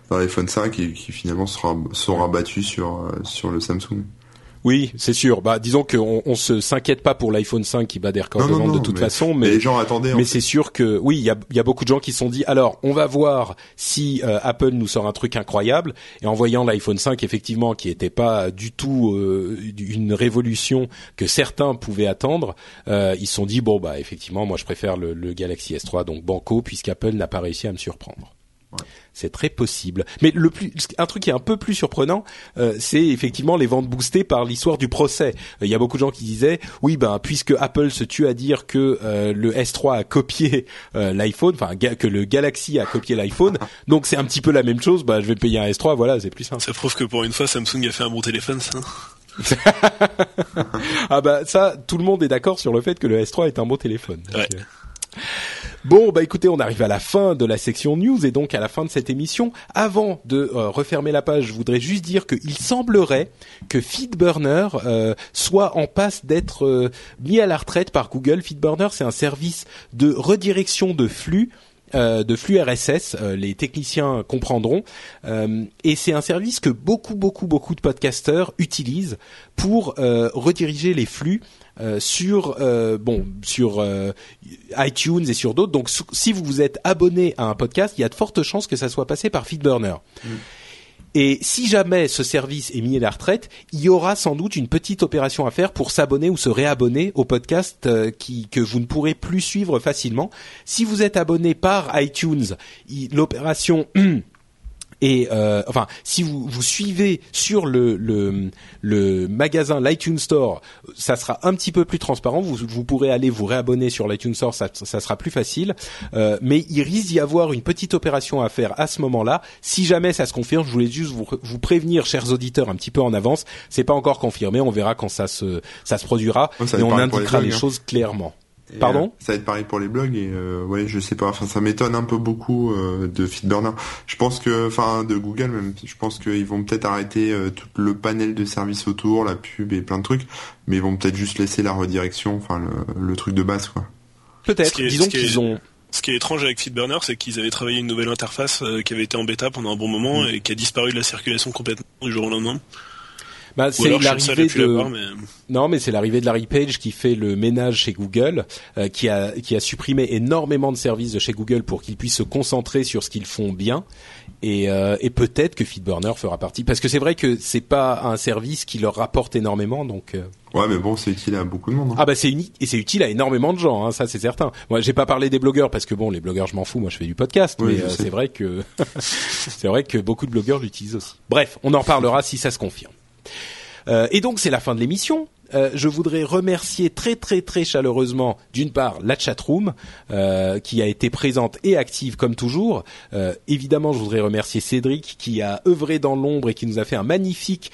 dans l'iPhone 5 et qui finalement sera sera battu sur sur le Samsung. Oui, c'est sûr. Bah, disons qu'on on se s'inquiète pas pour l'iPhone 5 qui bat des records de vente de toute façon, mais les gens attendaient. Mais c'est sûr que oui, il y a, y a, beaucoup de gens qui se sont dit alors on va voir si euh, Apple nous sort un truc incroyable. Et en voyant l'iPhone 5 effectivement qui était pas du tout euh, une révolution que certains pouvaient attendre, euh, ils se sont dit bon bah effectivement moi je préfère le, le Galaxy S3 donc banco puisqu'Apple n'a pas réussi à me surprendre. C'est très possible. Mais le plus, un truc qui est un peu plus surprenant, euh, c'est effectivement les ventes boostées par l'histoire du procès. Il y a beaucoup de gens qui disaient, oui, ben puisque Apple se tue à dire que euh, le S3 a copié euh, l'iPhone, enfin que le Galaxy a copié l'iPhone, donc c'est un petit peu la même chose. Bah, je vais payer un S3, voilà, c'est plus simple. Ça prouve que pour une fois, Samsung a fait un bon téléphone, ça. ah bah ça, tout le monde est d'accord sur le fait que le S3 est un bon téléphone. Ouais. Bon, bah écoutez, on arrive à la fin de la section news et donc à la fin de cette émission. Avant de euh, refermer la page, je voudrais juste dire qu'il semblerait que Feedburner euh, soit en passe d'être euh, mis à la retraite par Google. Feedburner, c'est un service de redirection de flux de flux RSS, les techniciens comprendront, et c'est un service que beaucoup beaucoup beaucoup de podcasteurs utilisent pour rediriger les flux euh, sur euh, bon sur euh, iTunes et sur d'autres. Donc si vous vous êtes abonné à un podcast, il y a de fortes chances que ça soit passé par Feedburner. Mm. Et si jamais ce service est mis à la retraite, il y aura sans doute une petite opération à faire pour s'abonner ou se réabonner au podcast qui, que vous ne pourrez plus suivre facilement. Si vous êtes abonné par iTunes, l'opération Et euh, enfin, si vous, vous suivez sur le, le, le magasin l'iTunes Store, ça sera un petit peu plus transparent. Vous, vous pourrez aller vous réabonner sur l'iTunes Store, ça, ça sera plus facile. Euh, mais il risque d'y avoir une petite opération à faire à ce moment-là. Si jamais ça se confirme, je voulais juste vous, vous prévenir, chers auditeurs, un petit peu en avance. C'est pas encore confirmé. On verra quand ça se ça se produira et on indiquera les, les hein. choses clairement. Pardon euh, Ça va être pareil pour les blogs et euh, ouais, je sais pas. Enfin, ça m'étonne un peu beaucoup euh, de Feedburner. Je pense que, enfin, de Google même. Je pense qu'ils vont peut-être arrêter euh, tout le panel de services autour, la pub et plein de trucs, mais ils vont peut-être juste laisser la redirection, enfin, le, truc de base, quoi. Peut-être. Disons qu'ils ont. Ce qui est étrange avec Feedburner, c'est qu'ils avaient travaillé une nouvelle interface qui avait été en bêta pendant un bon moment mm. et qui a disparu de la circulation complètement du jour au lendemain. Bah, c'est l'arrivée de non, mais c'est l'arrivée de Larry Page qui fait le ménage chez Google, euh, qui a qui a supprimé énormément de services de chez Google pour qu'ils puissent se concentrer sur ce qu'ils font bien. Et, euh, et peut-être que Feedburner fera partie, parce que c'est vrai que c'est pas un service qui leur rapporte énormément, donc. Euh. Ouais, mais bon, c'est utile à beaucoup de monde. Hein. Ah bah c'est unique et c'est utile à énormément de gens, hein, ça c'est certain. Moi, j'ai pas parlé des blogueurs parce que bon, les blogueurs, je m'en fous. Moi, je fais du podcast, mais c'est vrai que c'est vrai que beaucoup de blogueurs l'utilisent aussi. Bref, on en reparlera si ça se confirme. Euh, et donc c'est la fin de l'émission. Euh, je voudrais remercier très très très chaleureusement d'une part la chatroom euh, qui a été présente et active comme toujours. Euh, évidemment, je voudrais remercier Cédric qui a œuvré dans l'ombre et qui nous a fait un magnifique,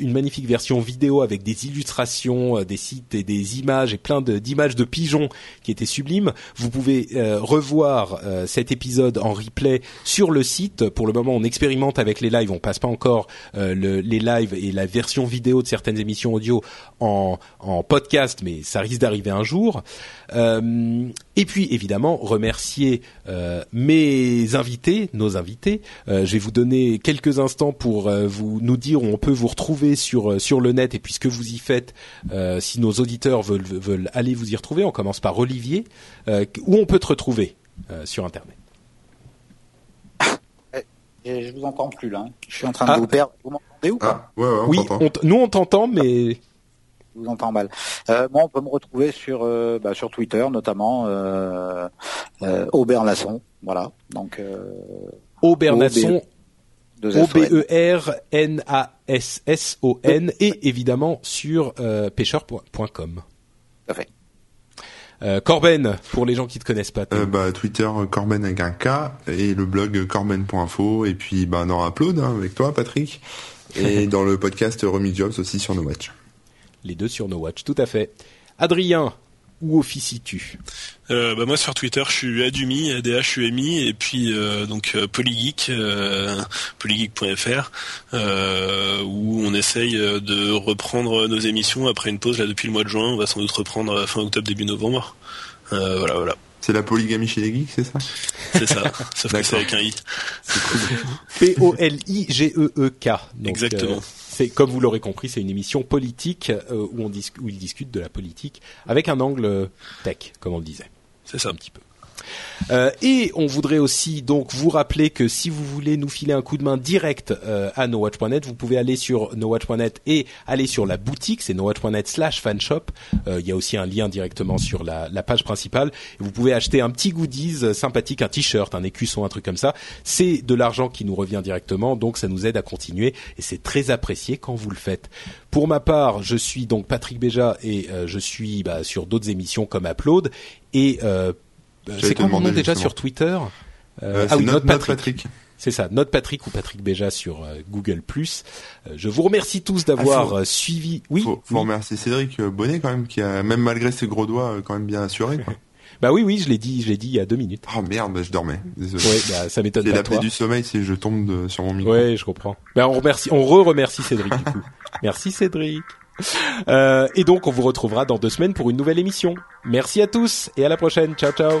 une magnifique version vidéo avec des illustrations, des sites et des images et plein d'images de, pigeons qui étaient sublimes. Vous pouvez revoir cet épisode en replay sur le site. Pour le moment, on expérimente avec les lives, on passe pas encore le, les lives et la version vidéo de certaines émissions audio en, podcast, mais ça risque d'arriver un jour. Euh, et puis évidemment remercier euh, mes invités, nos invités. Euh, je vais vous donner quelques instants pour vous nous dire où on peut vous retrouver sur sur le net et puis ce que vous y faites. si nos auditeurs veulent veulent aller vous y retrouver, on commence par Olivier. où on peut te retrouver sur internet? Je vous entends plus là. Je suis en train de ah. vous perdre. Vous m'entendez ou pas? Ah, ouais, ouais, on Oui, nous on t'entend, mais vous entends mal. Euh, moi, on peut me retrouver sur euh, bah, sur Twitter notamment euh, euh, Aubert Lasson, voilà. Donc euh, Aubert Lasson, O B E R N A S S O N et évidemment sur euh, pêcheur.com. Euh, Corben, pour les gens qui te connaissent pas. Euh, bah, Twitter Corben avec un K et le blog corben.info et puis bah dans Upload hein, avec toi Patrick et dans le podcast Remis Jobs aussi sur No Watch. Les deux sur No Watch, tout à fait. Adrien, où officies-tu? Euh, bah moi sur Twitter je suis Adumi, ADHUMI et puis euh, donc euh, Polygeek, euh, polygeek.fr euh, où on essaye de reprendre nos émissions après une pause là depuis le mois de juin. On va sans doute reprendre fin octobre début novembre. voilà voilà. C'est la polygamie chez les geeks, c'est ça? C'est ça, sauf que c'est avec un i. C'est cool. P-O-L-I-G-E-E-K. Exactement c'est comme vous l'aurez compris, c'est une émission politique euh, où on où ils discutent de la politique avec un angle tech, comme on le disait. C'est ça un petit peu. Euh, et on voudrait aussi donc vous rappeler que si vous voulez nous filer un coup de main direct euh, à nowatch.net, vous pouvez aller sur nowatch.net et aller sur la boutique, c'est nowatch.net slash fanshop. Euh, il y a aussi un lien directement sur la, page principale. vous pouvez acheter un petit goodies sympathique, un t-shirt, un écusson, un truc comme ça. C'est de l'argent qui nous revient directement, donc ça nous aide à continuer et c'est très apprécié quand vous le faites. Pour ma part, je suis donc Patrick Béja et je suis bah, sur d'autres émissions comme Upload et euh, euh, c'est quoi mon nom déjà sur Twitter euh, Ah oui, Note Patrick. C'est ça, Note Patrick ou Patrick Béja sur euh, Google+. je vous remercie tous d'avoir ah, suivi. Oui. Faut, faut remercier Cédric Bonnet quand même, qui a même malgré ses gros doigts quand même bien assuré. Quoi. bah oui, oui, je l'ai dit, je l'ai dit il y a deux minutes. Oh merde, bah, je dormais. Désolé. Ouais, bah, ça m'étonne pas. C'est du sommeil, si je tombe sur mon micro. Ouais, je comprends. Bah on remercie, on re-remercie Cédric du coup. Merci Cédric. Euh, et donc on vous retrouvera dans deux semaines pour une nouvelle émission. Merci à tous et à la prochaine. Ciao ciao.